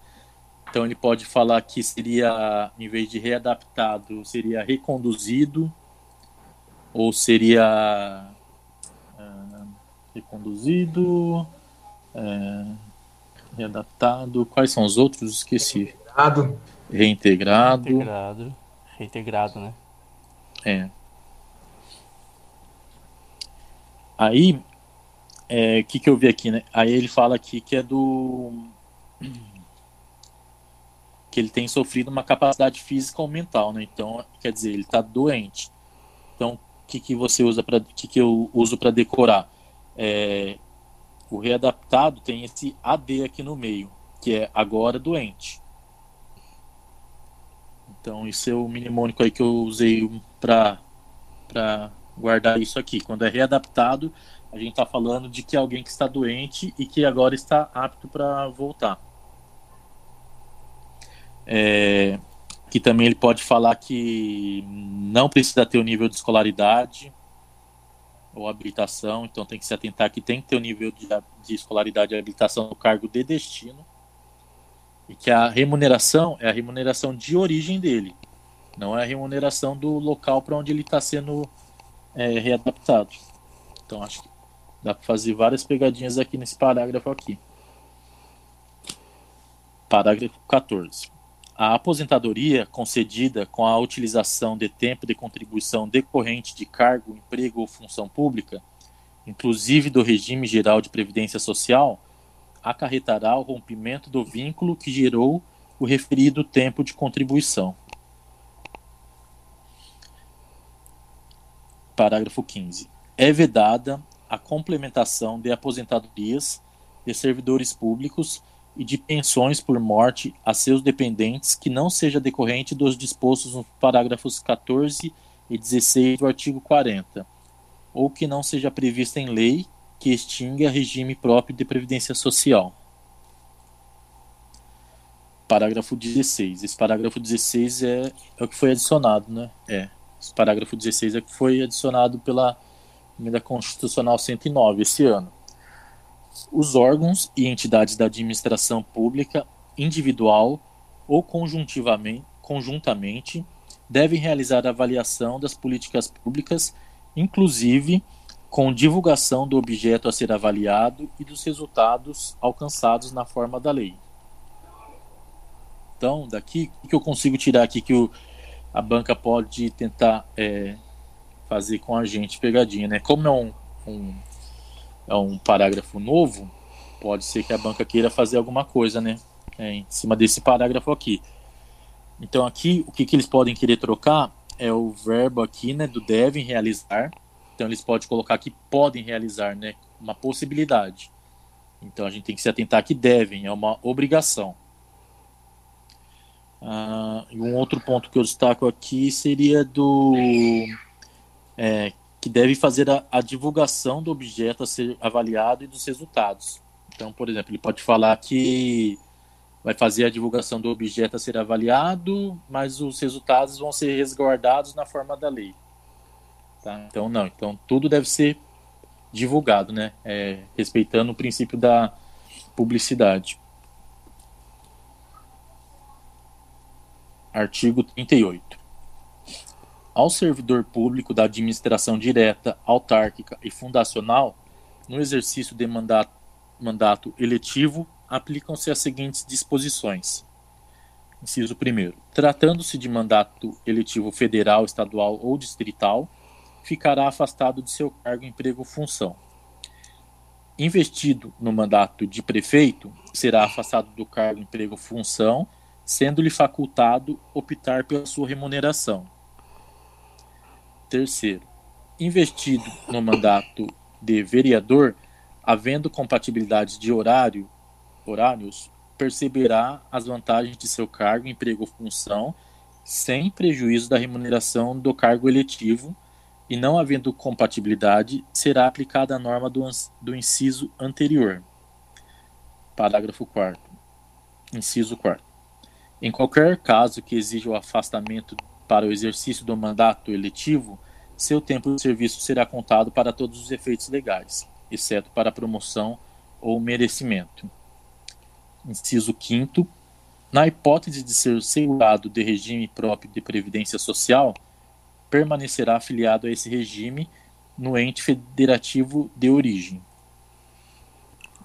Então ele pode falar que seria, em vez de readaptado, seria reconduzido, ou seria uh, reconduzido, uh, readaptado. Quais são os outros? Esqueci. Reintegrado. Reintegrado. Reintegrado. Reintegrado, né? É. Aí, o é, que, que eu vi aqui, né? Aí ele fala aqui que é do que ele tem sofrido uma capacidade física ou mental, né? Então, quer dizer, ele está doente. Então, o que, que você usa para, que, que eu uso para decorar? É, o readaptado tem esse AD aqui no meio, que é agora doente. Então, isso é o mnemônico aí que eu usei para para guardar isso aqui. Quando é readaptado, a gente está falando de que é alguém que está doente e que agora está apto para voltar. É, que também ele pode falar que não precisa ter o nível de escolaridade ou habilitação, então tem que se atentar que tem que ter o nível de, de escolaridade e habilitação no cargo de destino e que a remuneração é a remuneração de origem dele, não é a remuneração do local para onde ele está sendo é, readaptado. Então acho que dá para fazer várias pegadinhas aqui nesse parágrafo aqui. Parágrafo 14 a aposentadoria concedida com a utilização de tempo de contribuição decorrente de cargo, emprego ou função pública, inclusive do regime geral de previdência social, acarretará o rompimento do vínculo que gerou o referido tempo de contribuição. Parágrafo 15. É vedada a complementação de aposentadorias de servidores públicos e de pensões por morte a seus dependentes que não seja decorrente dos dispostos nos parágrafos 14 e 16 do artigo 40, ou que não seja prevista em lei que extinga regime próprio de previdência social. Parágrafo 16. Esse parágrafo 16 é, é o que foi adicionado, né? É. Esse parágrafo 16 é o que foi adicionado pela emenda constitucional 109 esse ano. Os órgãos e entidades da administração pública, individual ou conjuntamente, devem realizar avaliação das políticas públicas, inclusive com divulgação do objeto a ser avaliado e dos resultados alcançados na forma da lei. Então, daqui, o que eu consigo tirar aqui que o, a banca pode tentar é, fazer com a gente pegadinha, né? Como é um, um é um parágrafo novo, pode ser que a banca queira fazer alguma coisa, né? É, em cima desse parágrafo aqui. Então aqui o que, que eles podem querer trocar é o verbo aqui, né, do devem realizar. Então eles podem colocar que podem realizar, né, uma possibilidade. Então a gente tem que se atentar que devem é uma obrigação. Ah, e um outro ponto que eu destaco aqui seria do é, que deve fazer a, a, divulgação do objeto a ser avaliado e dos resultados. Então, por exemplo, ele pode falar que vai fazer a divulgação do objeto a ser avaliado, mas os resultados vão ser resguardados na forma da lei. Tá? Então, não. Então, tudo deve ser divulgado, né? É, respeitando o princípio da publicidade. Artigo 38 ao servidor público da administração direta, autárquica e fundacional, no exercício de mandato, mandato eletivo, aplicam-se as seguintes disposições. Inciso 1. Tratando-se de mandato eletivo federal, estadual ou distrital, ficará afastado de seu cargo, emprego ou função. Investido no mandato de prefeito, será afastado do cargo, emprego ou função, sendo-lhe facultado optar pela sua remuneração Terceiro, investido no mandato de vereador, havendo compatibilidade de horário horários perceberá as vantagens de seu cargo, emprego ou função, sem prejuízo da remuneração do cargo eletivo, e não havendo compatibilidade, será aplicada a norma do, do inciso anterior. Parágrafo 4. Inciso 4. Em qualquer caso que exija o afastamento para o exercício do mandato eletivo, seu tempo de serviço será contado para todos os efeitos legais, exceto para promoção ou merecimento. Inciso 5. Na hipótese de ser segurado de regime próprio de previdência social, permanecerá afiliado a esse regime no ente federativo de origem.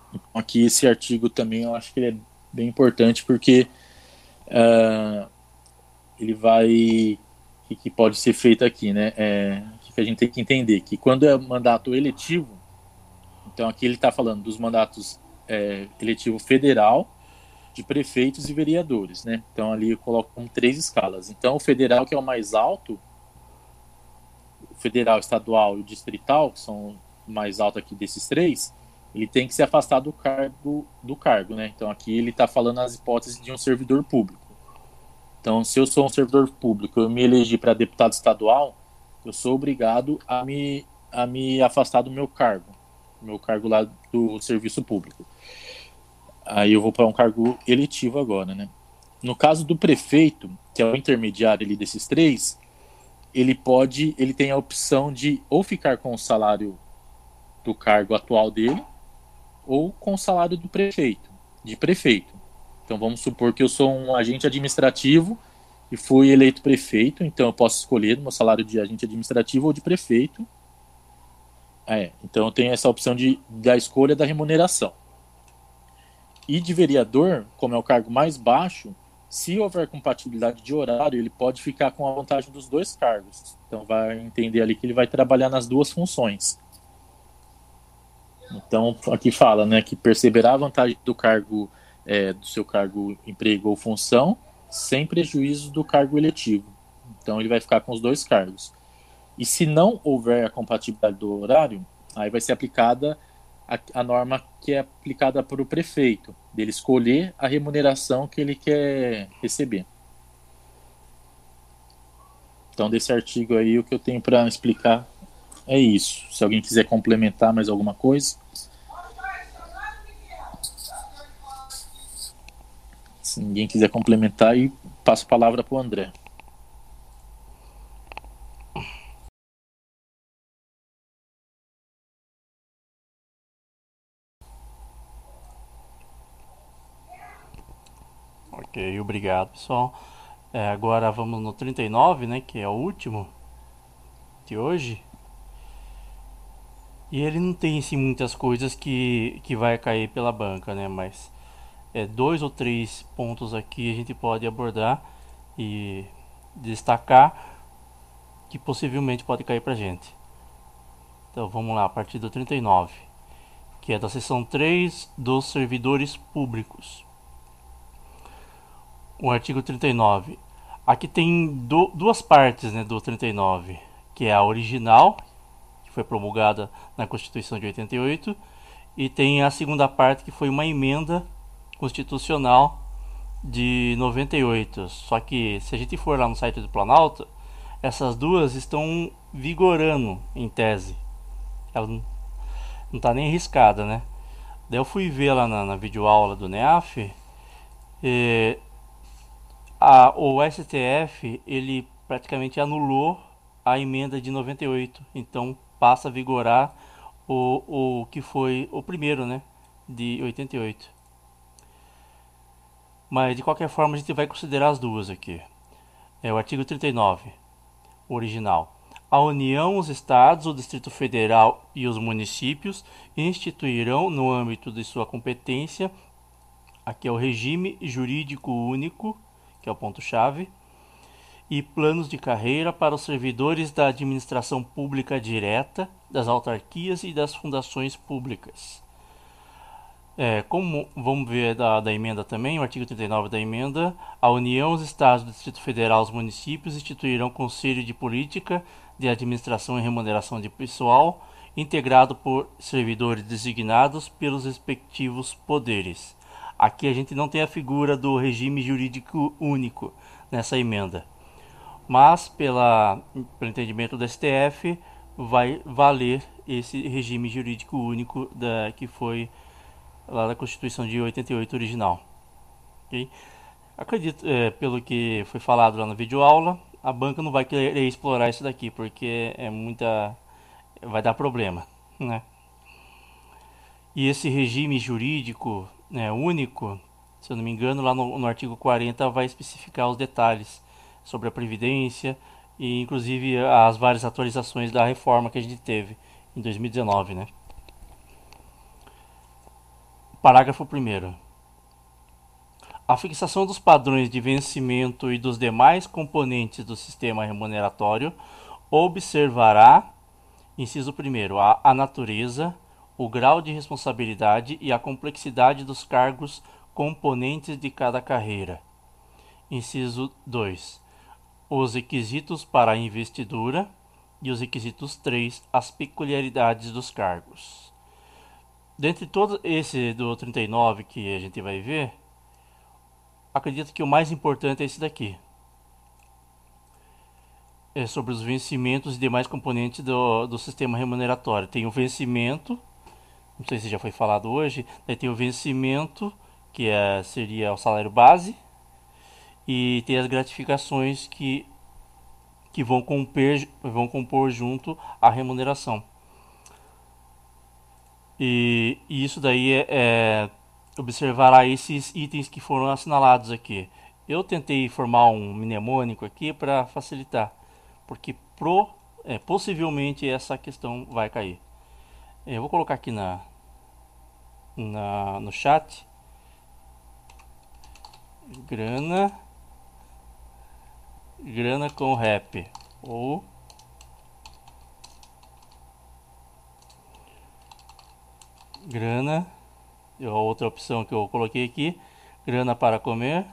Então, aqui esse artigo também eu acho que é bem importante porque uh, ele vai o que pode ser feito aqui, né? É, que a gente tem que entender que quando é mandato eletivo, então aqui ele está falando dos mandatos é, eletivo federal, de prefeitos e vereadores, né? Então ali eu coloco com três escalas. Então o federal que é o mais alto, o federal, estadual e o distrital, que são o mais alto aqui desses três, ele tem que se afastar do cargo, do cargo, né? Então aqui ele está falando as hipóteses de um servidor público. Então, se eu sou um servidor público, eu me elegi para deputado estadual, eu sou obrigado a me, a me afastar do meu cargo, meu cargo lá do serviço público. Aí eu vou para um cargo eletivo agora, né? No caso do prefeito, que é o intermediário ali desses três, ele pode, ele tem a opção de ou ficar com o salário do cargo atual dele, ou com o salário do prefeito, de prefeito. Então vamos supor que eu sou um agente administrativo e fui eleito prefeito, então eu posso escolher meu salário de agente administrativo ou de prefeito. É, então eu tenho essa opção de, da escolha da remuneração. E de vereador, como é o cargo mais baixo, se houver compatibilidade de horário, ele pode ficar com a vantagem dos dois cargos. Então vai entender ali que ele vai trabalhar nas duas funções. Então aqui fala, né, que perceberá a vantagem do cargo é, do seu cargo, emprego ou função, sem prejuízo do cargo eletivo. Então ele vai ficar com os dois cargos. E se não houver a compatibilidade do horário, aí vai ser aplicada a, a norma que é aplicada para o prefeito, dele escolher a remuneração que ele quer receber. Então, desse artigo aí, o que eu tenho para explicar é isso. Se alguém quiser complementar mais alguma coisa. Se ninguém quiser complementar, e passo a palavra para o André. Ok, obrigado pessoal. É, agora vamos no 39, né, que é o último de hoje. E ele não tem assim, muitas coisas que, que vai cair pela banca, né, mas é, dois ou três pontos aqui a gente pode abordar e destacar que possivelmente pode cair para gente. Então vamos lá, a partir do 39, que é da seção 3 dos servidores públicos. O artigo 39. Aqui tem do, duas partes né, do 39, que é a original, que foi promulgada na Constituição de 88, e tem a segunda parte, que foi uma emenda constitucional de 98. Só que se a gente for lá no site do Planalto, essas duas estão vigorando em tese. Ela não está nem arriscada, né? Daí eu fui ver lá na, na videoaula do NEAF. E, a, o STF ele praticamente anulou a emenda de 98. Então passa a vigorar o, o que foi o primeiro, né? De 88. Mas de qualquer forma a gente vai considerar as duas aqui. É o artigo 39, original. A União, os Estados, o Distrito Federal e os municípios instituirão, no âmbito de sua competência, aqui é o regime jurídico único, que é o ponto-chave, e planos de carreira para os servidores da administração pública direta, das autarquias e das fundações públicas é, como vamos ver da, da emenda também, o artigo 39 da emenda, a União, os Estados, o Distrito Federal, os municípios instituirão Conselho de Política de Administração e Remuneração de Pessoal, integrado por servidores designados pelos respectivos poderes. Aqui a gente não tem a figura do regime jurídico único nessa emenda. Mas, pela, pelo entendimento do STF, vai valer esse regime jurídico único da, que foi lá da Constituição de 88 original. Okay? Acredito, é, pelo que foi falado lá na videoaula, a banca não vai querer explorar isso daqui, porque é muita. vai dar problema. Né? E esse regime jurídico né, único, se eu não me engano, lá no, no artigo 40 vai especificar os detalhes sobre a Previdência e inclusive as várias atualizações da reforma que a gente teve em 2019. Né? Parágrafo 1. A fixação dos padrões de vencimento e dos demais componentes do sistema remuneratório observará, inciso 1, a, a natureza, o grau de responsabilidade e a complexidade dos cargos componentes de cada carreira. Inciso 2. Os requisitos para a investidura e os requisitos 3, as peculiaridades dos cargos. Dentre todo esse do 39 que a gente vai ver, acredito que o mais importante é esse daqui. É sobre os vencimentos e demais componentes do, do sistema remuneratório. Tem o vencimento, não sei se já foi falado hoje, daí tem o vencimento, que é, seria o salário base, e tem as gratificações que, que vão, compor, vão compor junto à remuneração. E, e isso daí é, é, observará esses itens que foram assinalados aqui. Eu tentei formar um mnemônico aqui para facilitar, porque pro, é, possivelmente essa questão vai cair. Eu vou colocar aqui na, na no chat. Grana grana com rap ou grana. A outra opção que eu coloquei aqui, grana para comer.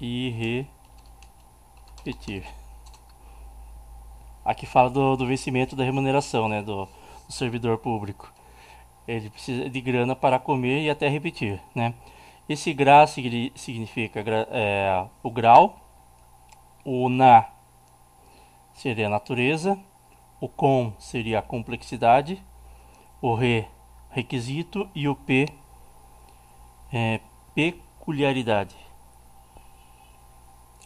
E repetir. Aqui fala do, do vencimento da remuneração, né, do, do servidor público. Ele precisa de grana para comer e até repetir, né? Esse gra significa é, o grau o na seria a natureza, o com seria a complexidade, o re, requisito e o p, é, peculiaridade.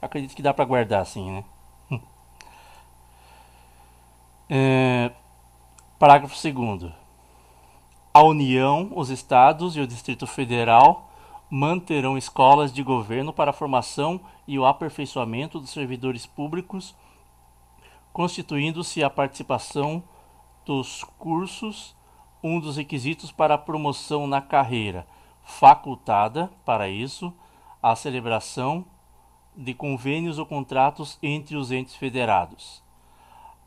Acredito que dá para guardar assim, né? É, parágrafo 2 A União, os Estados e o Distrito Federal manterão escolas de governo para a formação e o aperfeiçoamento dos servidores públicos, constituindo-se a participação dos cursos um dos requisitos para a promoção na carreira, facultada, para isso, a celebração de convênios ou contratos entre os entes federados.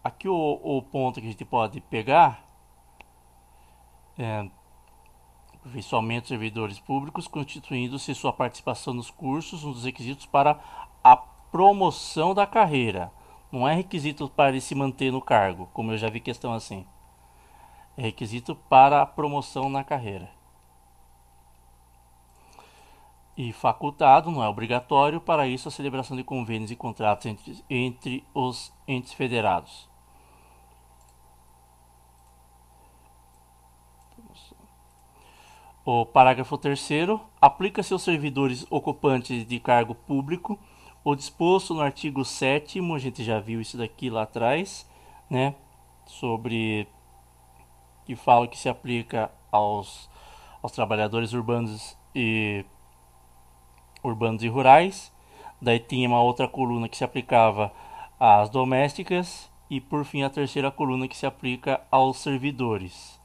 Aqui o, o ponto que a gente pode pegar é aperfeiçoamento servidores públicos, constituindo-se sua participação nos cursos um dos requisitos para a promoção da carreira. Não é requisito para se manter no cargo, como eu já vi questão assim. É requisito para a promoção na carreira. E facultado, não é obrigatório, para isso a celebração de convênios e contratos entre, entre os entes federados. O parágrafo 3 aplica-se aos servidores ocupantes de cargo público o disposto no artigo 7 a gente já viu isso daqui lá atrás, né, sobre que fala que se aplica aos, aos trabalhadores urbanos e urbanos e rurais. Daí tinha uma outra coluna que se aplicava às domésticas e por fim a terceira coluna que se aplica aos servidores.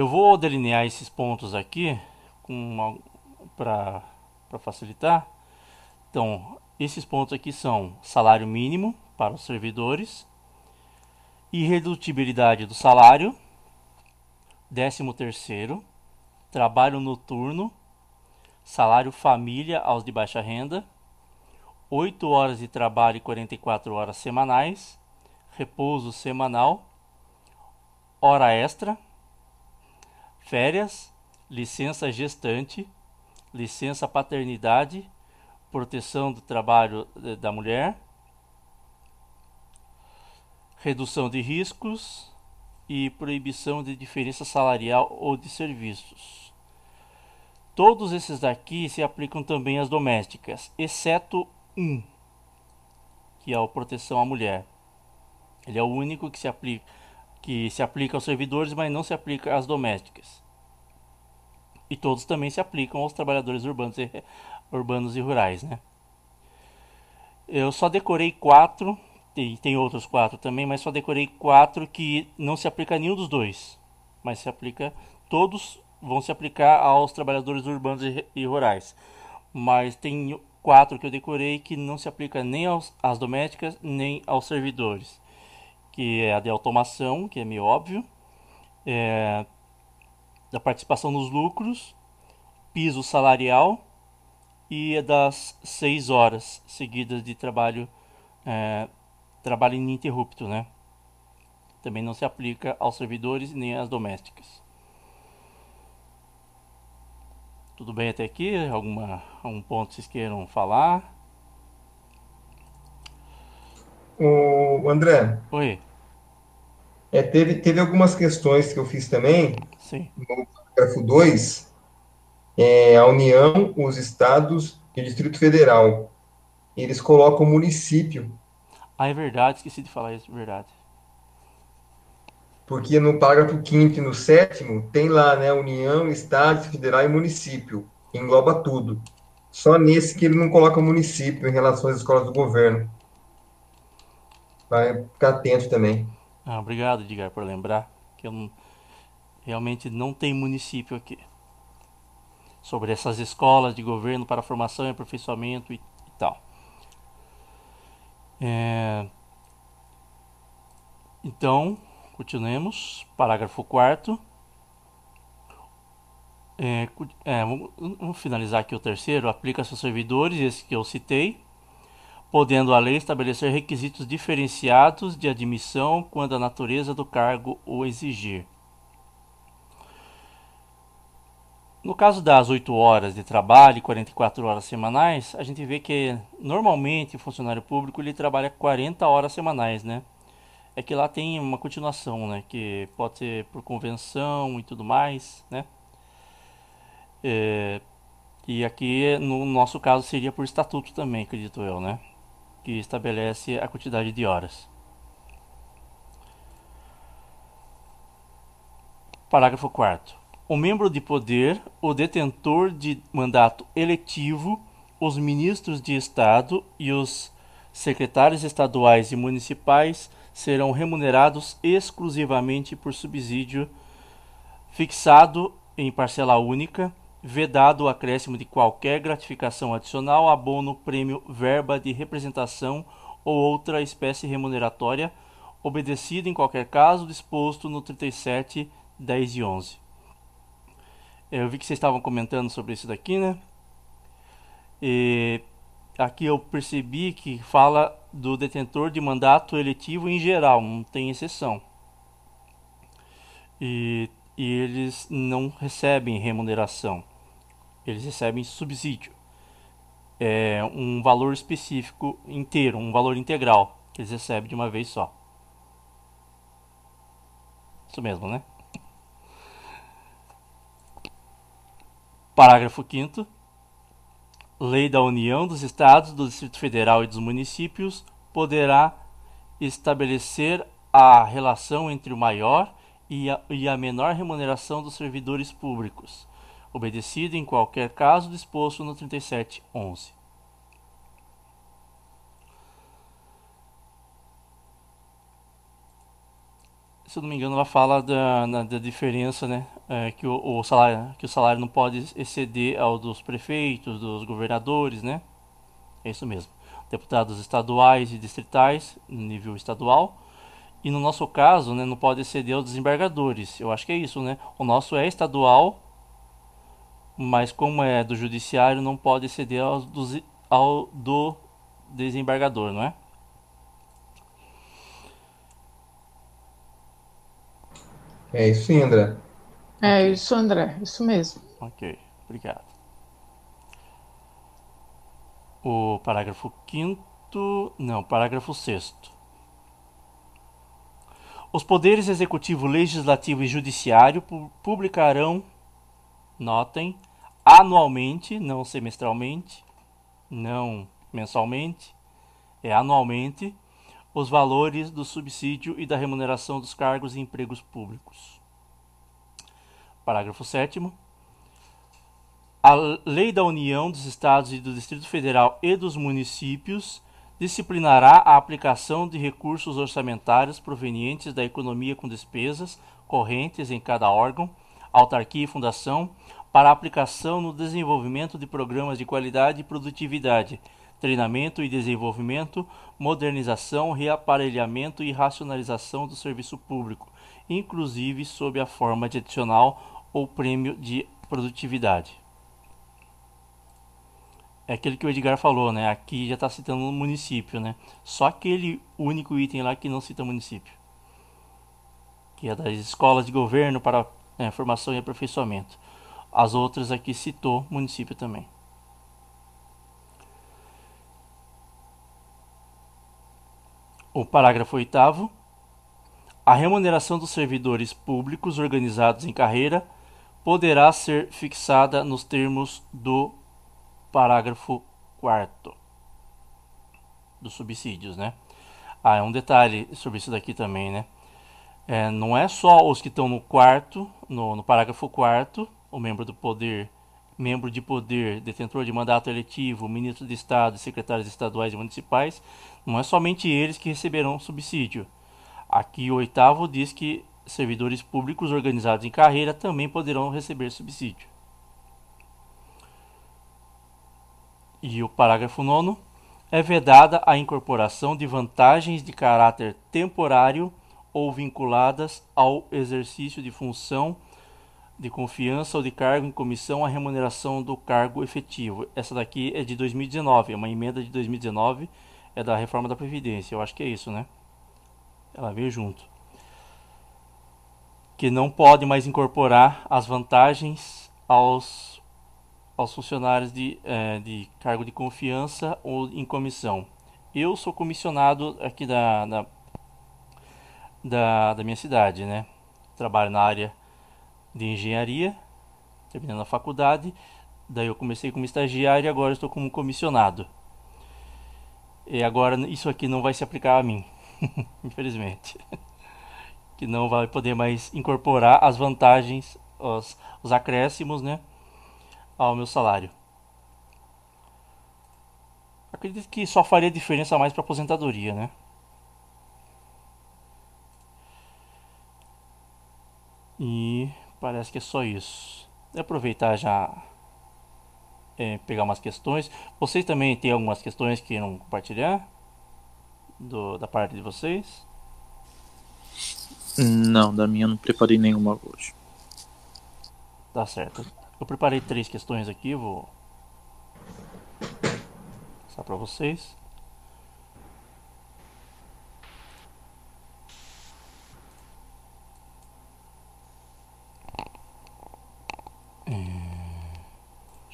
Eu vou delinear esses pontos aqui para facilitar. Então, esses pontos aqui são salário mínimo para os servidores, irredutibilidade do salário, décimo terceiro, trabalho noturno, salário família aos de baixa renda, 8 horas de trabalho e 44 horas semanais, repouso semanal, hora extra, férias, licença gestante, licença paternidade, proteção do trabalho da mulher, redução de riscos e proibição de diferença salarial ou de serviços. Todos esses daqui se aplicam também às domésticas, exceto um, que é a proteção à mulher. Ele é o único que se aplica que se aplica aos servidores, mas não se aplica às domésticas. E todos também se aplicam aos trabalhadores urbanos e, urbanos e rurais, né? Eu só decorei quatro, e tem outros quatro também, mas só decorei quatro que não se aplica a nenhum dos dois. Mas se aplica, todos vão se aplicar aos trabalhadores urbanos e, e rurais. Mas tem quatro que eu decorei que não se aplica nem aos, às domésticas, nem aos servidores. Que é a de automação, que é meio óbvio. É, da participação nos lucros, piso salarial e é das seis horas seguidas de trabalho, é, trabalho ininterrupto, né? Também não se aplica aos servidores nem às domésticas. Tudo bem até aqui? Alguma, algum ponto vocês queiram falar? O André. Oi. É, teve, teve algumas questões que eu fiz também. Sim. No parágrafo 2, é, a União, os estados e o Distrito Federal. Eles colocam município. Ah, é verdade, esqueci de falar isso, é verdade. Porque no parágrafo 5 e no 7 tem lá, né, União, Estado, Federal e município. Engloba tudo. Só nesse que ele não coloca município em relação às escolas do governo. Vai ficar atento também. Ah, obrigado, Edgar, por lembrar que eu não, realmente não tem município aqui. Sobre essas escolas de governo para formação e aperfeiçoamento e, e tal. É... Então, continuemos. Parágrafo 4 é, é, vamos, vamos finalizar aqui o terceiro. Aplica-se aos servidores, esse que eu citei podendo a lei estabelecer requisitos diferenciados de admissão quando a natureza do cargo o exigir. No caso das 8 horas de trabalho e 44 horas semanais, a gente vê que normalmente o funcionário público ele trabalha 40 horas semanais, né? É que lá tem uma continuação, né? Que pode ser por convenção e tudo mais, né? É, e aqui no nosso caso seria por estatuto também, acredito eu, né? Que estabelece a quantidade de horas. Parágrafo 4 O membro de poder, o detentor de mandato eletivo, os ministros de Estado e os secretários estaduais e municipais serão remunerados exclusivamente por subsídio fixado em parcela única vedado o acréscimo de qualquer gratificação adicional, abono, prêmio, verba de representação ou outra espécie remuneratória, obedecido em qualquer caso disposto no 37, 10 e 11. Eu vi que vocês estavam comentando sobre isso daqui, né? E aqui eu percebi que fala do detentor de mandato eletivo em geral, não tem exceção. E, e eles não recebem remuneração eles recebem subsídio. É um valor específico inteiro, um valor integral que eles recebem de uma vez só. Isso mesmo, né? Parágrafo 5 Lei da União dos Estados, do Distrito Federal e dos municípios poderá estabelecer a relação entre o maior e a, e a menor remuneração dos servidores públicos obedecido em qualquer caso disposto no 3711. Se eu não me engano, ela fala da, da diferença, né, é, que, o, o, salário, que o salário não pode exceder ao dos prefeitos, dos governadores, né? É isso mesmo. Deputados estaduais e distritais, no nível estadual. E no nosso caso, né, não pode exceder aos desembargadores. Eu acho que é isso, né? O nosso é estadual mas como é do judiciário, não pode ceder ao do, ao do desembargador, não é? É isso André. É isso, André, isso mesmo. Ok, obrigado. O parágrafo 5 não, parágrafo 6 Os poderes executivo, legislativo e judiciário publicarão, notem, anualmente, não semestralmente, não mensalmente, é anualmente, os valores do subsídio e da remuneração dos cargos e empregos públicos. Parágrafo 7 A Lei da União dos Estados e do Distrito Federal e dos municípios disciplinará a aplicação de recursos orçamentários provenientes da economia com despesas correntes em cada órgão, autarquia e fundação para aplicação no desenvolvimento de programas de qualidade e produtividade treinamento e desenvolvimento, modernização, reaparelhamento e racionalização do serviço público, inclusive sob a forma de adicional ou prêmio de produtividade. É aquele que o Edgar falou, né? Aqui já está citando o município, né? Só aquele único item lá que não cita município. Que é das escolas de governo para é, formação e aperfeiçoamento. As outras aqui citou município também. O parágrafo 8 A remuneração dos servidores públicos organizados em carreira poderá ser fixada nos termos do parágrafo 4 dos subsídios, né? Ah, é um detalhe sobre isso daqui também, né? É, não é só os que estão no quarto, no, no parágrafo 4 o membro do poder membro de poder, detentor de mandato eletivo, ministro de Estado, secretários estaduais e municipais, não é somente eles que receberão subsídio. Aqui o oitavo diz que servidores públicos organizados em carreira também poderão receber subsídio. E o parágrafo 9 é vedada a incorporação de vantagens de caráter temporário ou vinculadas ao exercício de função de confiança ou de cargo em comissão à remuneração do cargo efetivo. Essa daqui é de 2019, é uma emenda de 2019, é da reforma da Previdência. Eu acho que é isso, né? Ela veio junto. Que não pode mais incorporar as vantagens aos, aos funcionários de, é, de cargo de confiança ou em comissão. Eu sou comissionado aqui da, da, da, da minha cidade, né? Trabalho na área de engenharia, terminando a faculdade. Daí eu comecei como estagiário e agora estou como comissionado. E agora isso aqui não vai se aplicar a mim, *laughs* infelizmente. *laughs* que não vai poder mais incorporar as vantagens, os, os acréscimos, né, ao meu salário. Acredito que só faria diferença mais para aposentadoria, né? E Parece que é só isso. Vou aproveitar já é, pegar umas questões. Vocês também têm algumas questões que não compartilhar? Do, da parte de vocês? Não, da minha não preparei nenhuma hoje. Tá certo. Eu preparei três questões aqui, vou passar para vocês.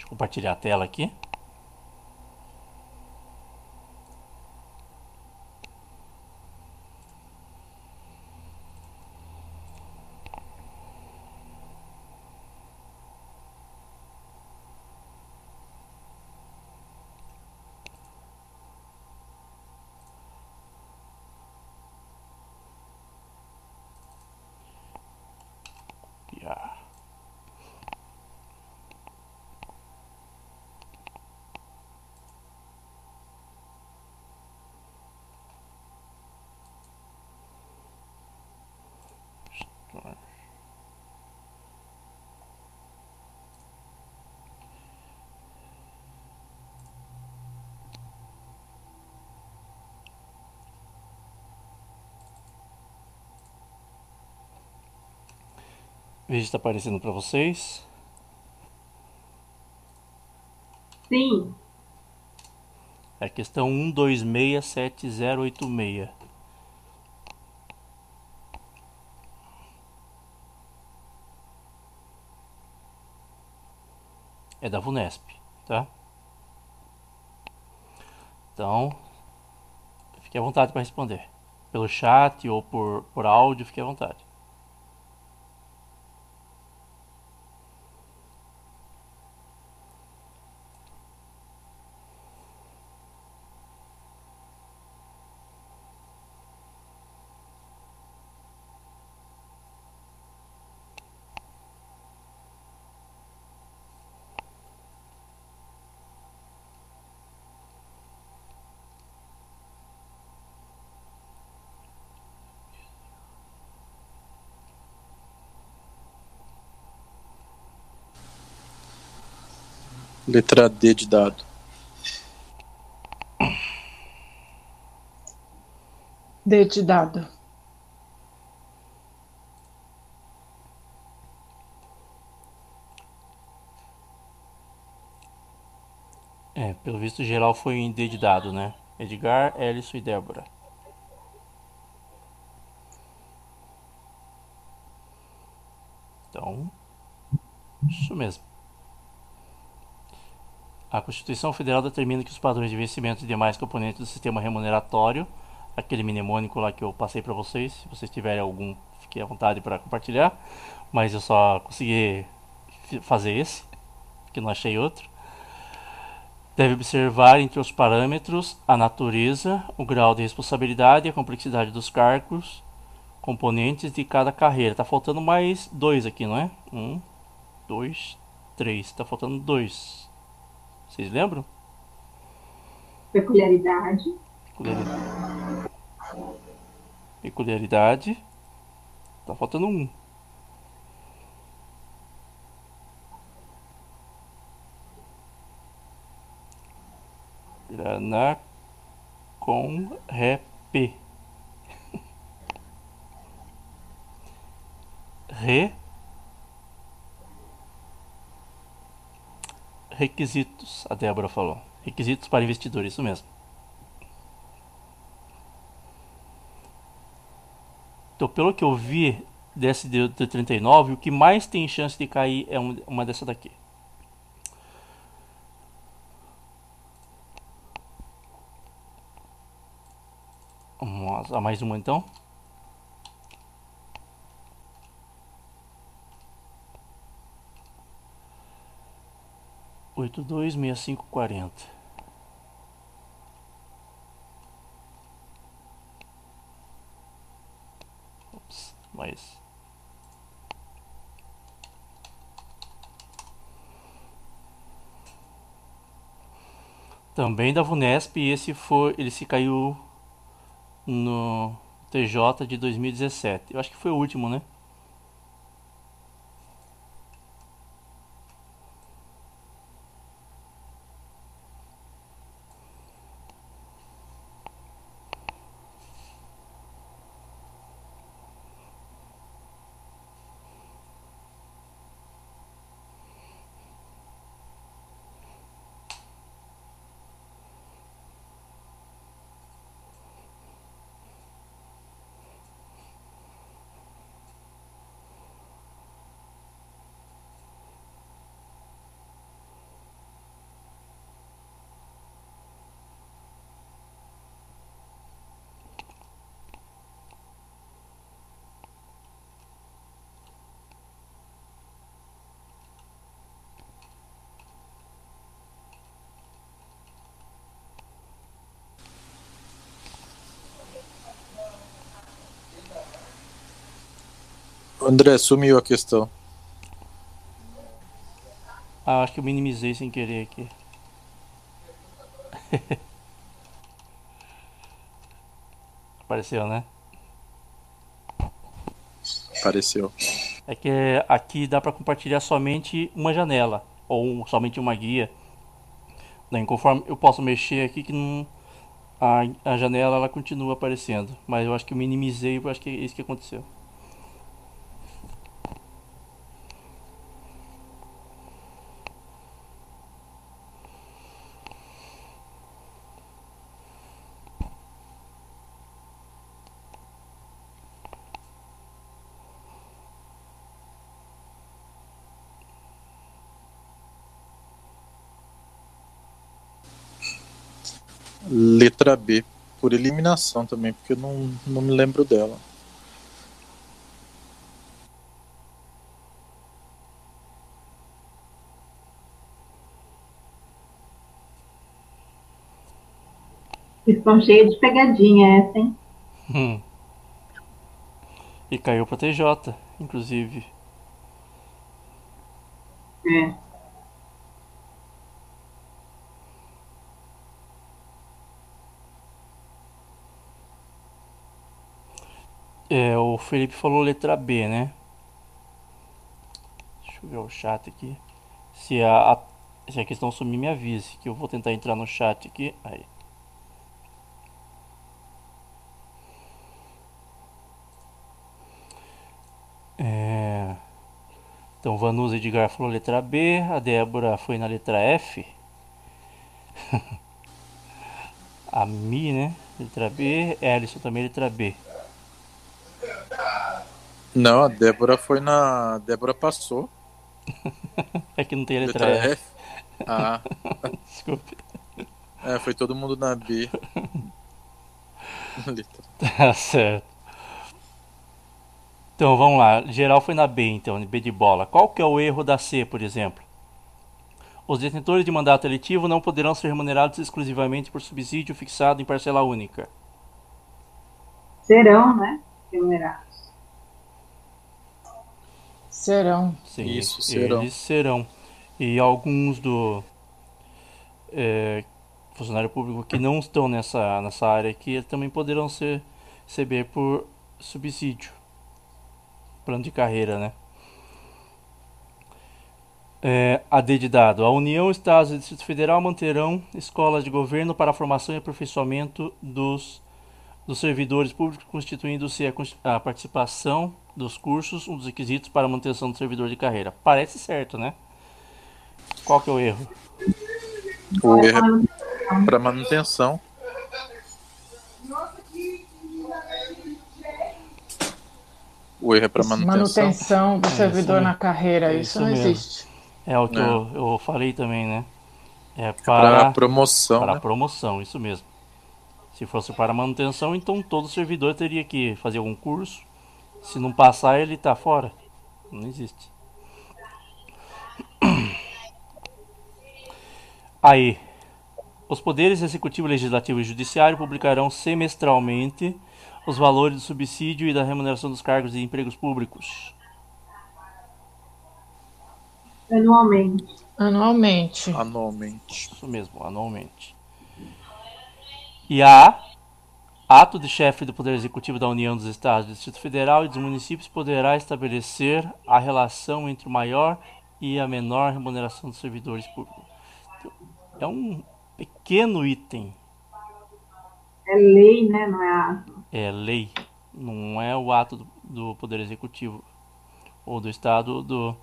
Compartilhar a tela aqui. Veja se está aparecendo para vocês. Sim. É a questão 1267086. É da VUNESP, tá? Então, fique à vontade para responder. Pelo chat ou por, por áudio, fique à vontade. Letra D de dado. D de dado. É, pelo visto geral foi em D de dado, né? Edgar, Ellison e Débora. Então, isso mesmo. A Constituição Federal determina que os padrões de investimento e demais componentes do sistema remuneratório, aquele mnemônico lá que eu passei para vocês, se vocês tiverem algum, fiquem à vontade para compartilhar, mas eu só consegui fazer esse, porque não achei outro. Deve observar entre os parâmetros a natureza, o grau de responsabilidade e a complexidade dos cargos, componentes de cada carreira. Tá faltando mais dois aqui, não é? Um, dois, três. Tá faltando dois. Vocês lembram? Peculiaridade. Peculiaridade. Peculiaridade. Tá faltando um. Grana com rep. *laughs* Re requisitos, a Débora falou. Requisitos para investidores, isso mesmo. Então, pelo que eu vi desse de 39, o que mais tem chance de cair é uma dessa daqui. Vamos a mais uma então. Oito dois meia cinco quarenta. Mas também da Vunesp esse foi ele se caiu no TJ de 2017 eu acho que foi o último né André, sumiu a questão. Ah, acho que eu minimizei sem querer aqui. *laughs* Apareceu, né? Apareceu. É que aqui dá para compartilhar somente uma janela ou somente uma guia. Daí, conforme eu posso mexer aqui que não a, a janela ela continua aparecendo, mas eu acho que eu minimizei, eu acho que é isso que aconteceu. Letra B, por eliminação também, porque eu não, não me lembro dela. Estão cheios de pegadinha essa, hein? Hum. E caiu pra TJ, inclusive. É. É, o Felipe falou letra B, né? Deixa eu ver o chat aqui. Se a, a, se a questão sumir, me avise, que eu vou tentar entrar no chat aqui. Aí. É... Então, Vanusa Edgar falou letra B, a Débora foi na letra F. *laughs* a Mi, né? Letra B, Ellison também letra B. Não, a Débora foi na. A Débora passou. *laughs* é que não tem a letra, Letra F. F. Ah, *laughs* Desculpe. é, foi todo mundo na B. *laughs* Tá certo. Então vamos lá. Geral foi na B, então, B de bola. Qual que é o erro da C, por exemplo? Os detentores de mandato eletivo não poderão ser remunerados exclusivamente por subsídio fixado em parcela única. Serão, né? Remunerados. Serão. Sim, Isso, serão. eles serão. E alguns do é, funcionário público que não estão nessa, nessa área aqui também poderão ser receber por subsídio. Plano de carreira, né? É, AD de dado. A União, Estados e Distrito Federal manterão escolas de governo para a formação e aperfeiçoamento dos, dos servidores públicos, constituindo-se a, a participação dos cursos um dos requisitos para a manutenção do servidor de carreira. Parece certo, né? Qual que é o erro? O erro é para manutenção. O erro é para manutenção. Manutenção do É, servidor isso na carreira. é Isso isso não mesmo. existe. É o que Não. eu, eu falei também, né? É Para para, promoção. para né? promoção, isso mesmo. Se fosse para manutenção, então todo servidor teria que fazer algum curso. Se não passar, ele está fora. Não existe. *clears throat* Aí, os poderes executivo, legislativo e judiciário publicarão semestralmente os valores do subsídio e da remuneração dos cargos e empregos públicos. Anualmente. Anualmente. Anualmente. Isso mesmo, anualmente. E a ato de chefe do Poder Executivo da União dos Estados, do Distrito Federal e dos municípios poderá estabelecer a relação entre o maior e a menor remuneração dos servidores públicos. Então, É um pequeno item, É lei, né? Não é ato. é lei, não é o ato do, do Poder Executivo ou do Estado, do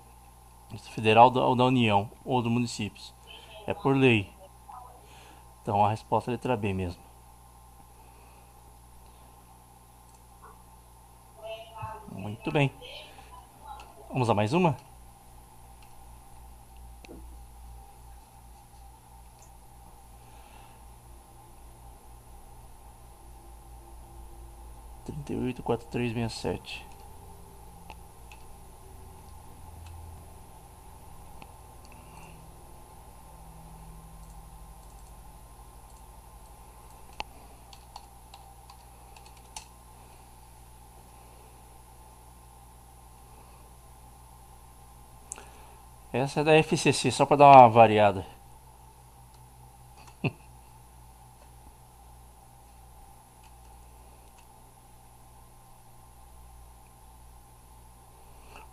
Distrito Federal ou da União ou dos municípios. É por lei. Então a resposta é a letra B mesmo. Muito bem. Vamos a mais uma? Trinta e oito, quatro, três, sete. Essa é da FCC, só para dar uma variada. *laughs*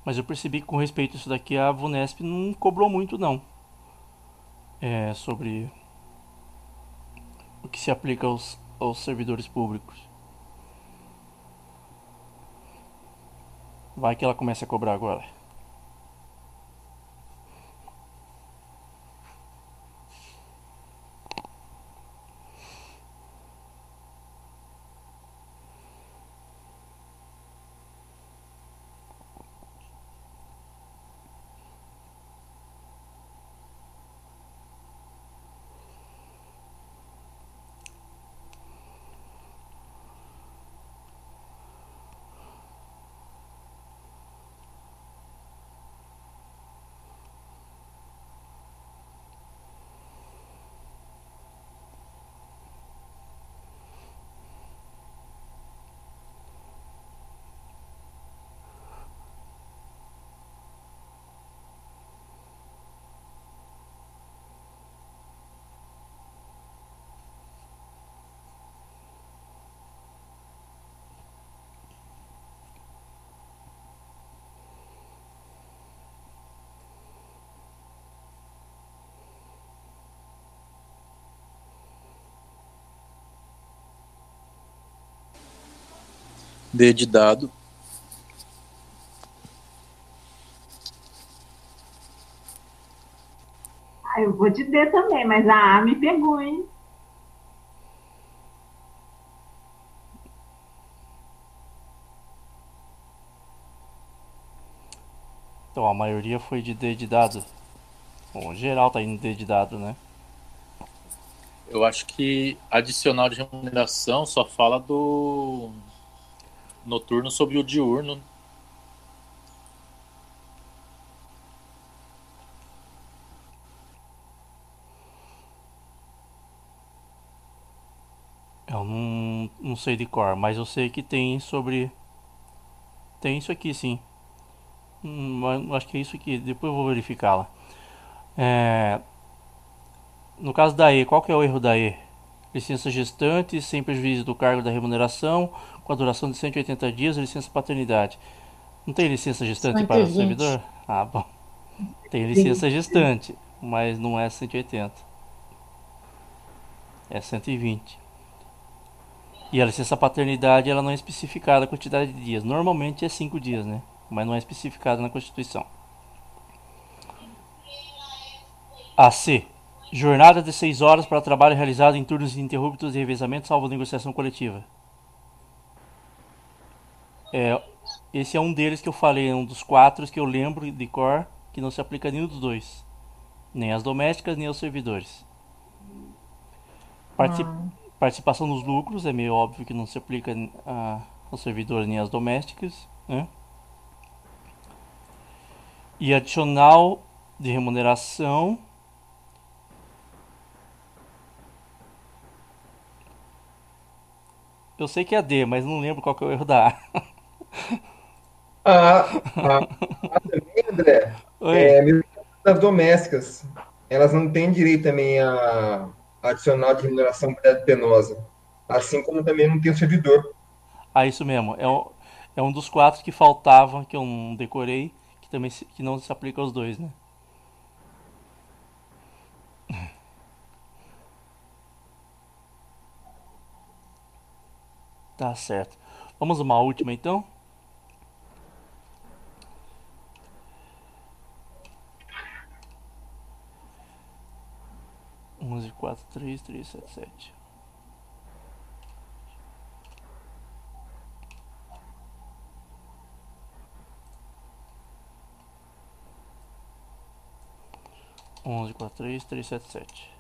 Mas eu percebi que com respeito a isso daqui a Vunesp não cobrou muito não. É, sobre o que se aplica aos, aos servidores públicos. Vai que ela comece a cobrar agora. D de dado. Ah, eu vou de D também, mas a A me pegou, hein? Então a maioria foi de D de dado. Bom, geral tá indo D de dado, né? Eu acho que adicional de remuneração só fala do noturno sobre o diurno. Eu não, não sei de cor, mas eu sei que tem sobre. Tem isso aqui sim. Hum, acho que é isso aqui, depois eu vou verificar lá. É, no caso da E, qual que é o erro da E? Licença gestante, sem prejuízo do cargo da remuneração, com a duração de 180 dias, licença paternidade. Não tem licença gestante 120. para o servidor? Ah, bom. Tem licença gestante, mas não é 180. É 120. E a licença paternidade ela não é especificada a quantidade de dias. Normalmente é 5 dias, né? Mas não é especificada na Constituição. A C. Jornada de 6 horas para trabalho realizado em turnos ininterruptos de revezamento, salvo negociação coletiva. É, esse é um deles que eu falei, é um dos quatro que eu lembro de cor, que não se aplica a nenhum dos dois. Nem às domésticas, nem aos servidores. Particip ah. Participação nos lucros, é meio óbvio que não se aplica a, aos servidores nem às domésticas. Né? E adicional de remuneração Eu sei que é D, mas não lembro qual que é o erro da A. *laughs* Ah, ah, também, André, é, das domésticas, elas não têm direito também a adicional de remuneração penosa, assim como também não tem o servidor. Ah, isso mesmo. É um, é um dos quatro que faltavam, que eu não decorei, que também se, que não se aplica aos dois, né? Tá certo. Vamos uma última então? Onze, quatro, três, três, sete, sete. Onze, quatro, três, três, sete, sete.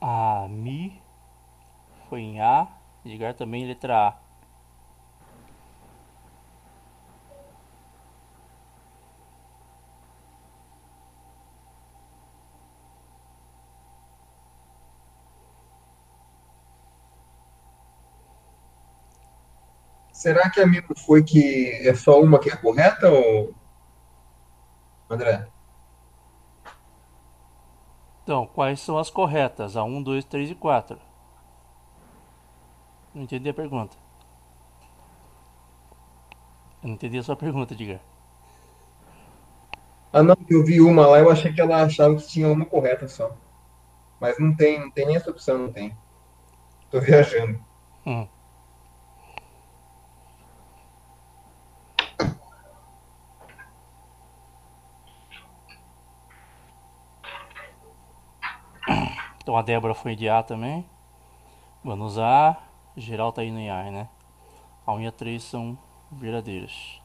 A Mi foi em A, Edgar também letra A. Será que a minha foi que é só uma que é correta, ou... André? Então, quais são as corretas? A 1, 2, 3 e 4. Não entendi a pergunta. Eu não entendi a sua pergunta, diga. Ah, não, eu vi uma lá, eu achei que ela achava que tinha uma correta só. Mas não tem, não tem nem essa opção, não tem. Tô viajando. Hum. Então a Débora foi de A também. Vamos usar. Geral tá indo em A, né? A 1 e a 3 são verdadeiras.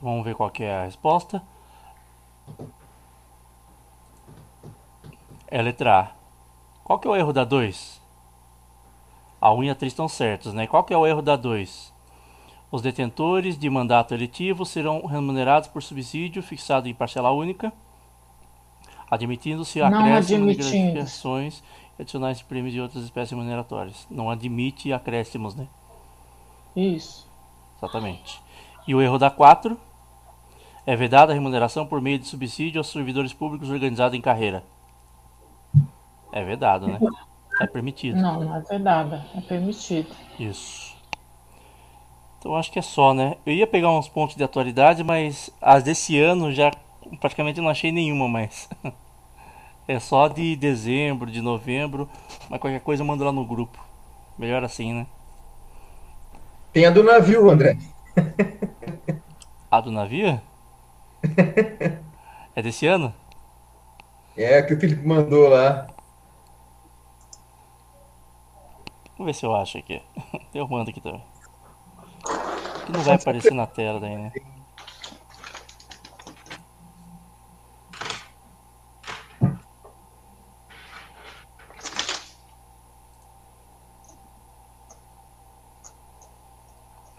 Vamos ver qual é a resposta. É letra A. Qual que é o erro da 2? A 1 e a 3 estão certos, né? Qual que é o erro da 2? Os detentores de mandato eletivo serão remunerados por subsídio fixado em parcela única, admitindo-se acréscimos de gratificações adicionais de prêmios de outras espécies remuneratórias. Não admite acréscimos, né? Isso. Exatamente. E o erro da 4 é vedada a remuneração por meio de subsídio aos servidores públicos organizados em carreira. É vedado, né? É permitido. Não, não é vedada, é permitido. Isso. Então acho que é só, né? Eu ia pegar uns pontos de atualidade, mas as desse ano já praticamente não achei nenhuma mais. *laughs* É só de dezembro, de novembro, mas qualquer coisa eu mando lá no grupo. Melhor assim, né? Tem a do navio, André. A do navio? *laughs* É desse ano? É, que o Felipe mandou lá. Vamos ver se eu acho aqui. *laughs* Eu mando aqui também. Que não vai aparecer na tela daí, né?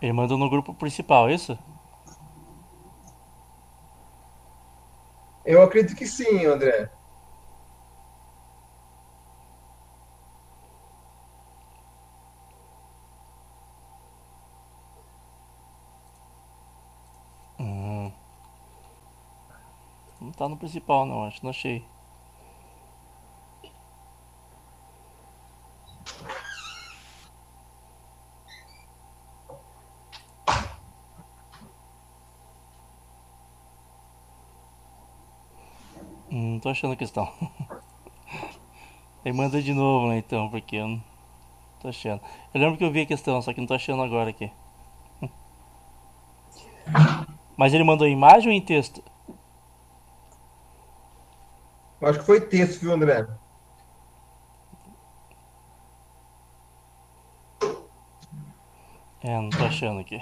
Ele mandou no grupo principal, é isso? Eu acredito que sim, André. Tá no principal não, acho não achei. Hum, não tô achando a questão. *laughs* Aí manda de novo, né, então, porque eu não tô achando. Eu lembro que eu vi a questão, só que não tô achando agora aqui. *laughs* Mas ele mandou em imagem ou em texto? Acho que foi texto, viu, André? É, não tô achando aqui.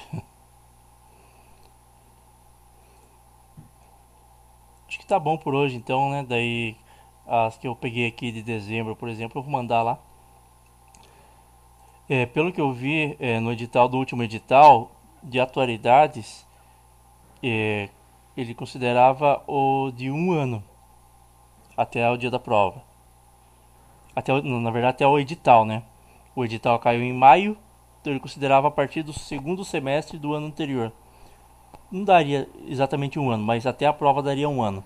Acho que tá bom por hoje então, né? Daí as que eu peguei aqui de dezembro, por exemplo, eu vou mandar lá. É, pelo que eu vi é, no edital do último edital de atualidades, é, ele considerava o de um ano até o dia da prova. Até, na verdade, até o edital, né? O edital caiu em maio, então ele considerava a partir do segundo semestre do ano anterior. Não daria exatamente um ano, mas até a prova daria um ano.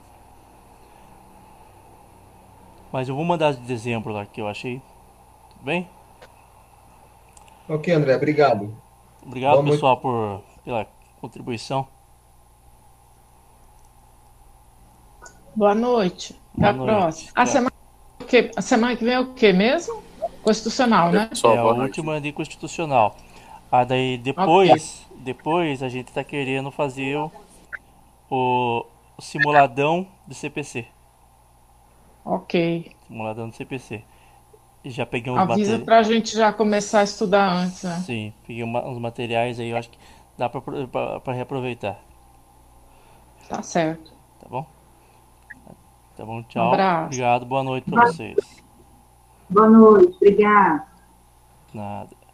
Mas eu vou mandar de dezembro lá que eu achei. Tudo bem? Ok, André, obrigado. Obrigado, Boa noite. pessoal, por, pela contribuição. Boa noite. Até a próxima. A semana, o quê? a semana que vem é o quê mesmo? Constitucional, né? Pessoal, é, a boa noite. última de constitucional. Ah, daí depois, depois a gente tá querendo fazer o, o, simuladão do CPC. Ok. Simuladão do CPC. Já peguei uns Avisa materiais. pra gente já começar a estudar antes, né? Sim, peguei uma- uns materiais aí, eu acho que dá pra, pra, pra reaproveitar. Tá certo. Tá bom? Tá bom, tchau. abraço. Obrigado, boa noite pra vocês. Boa noite, obrigada. Nada.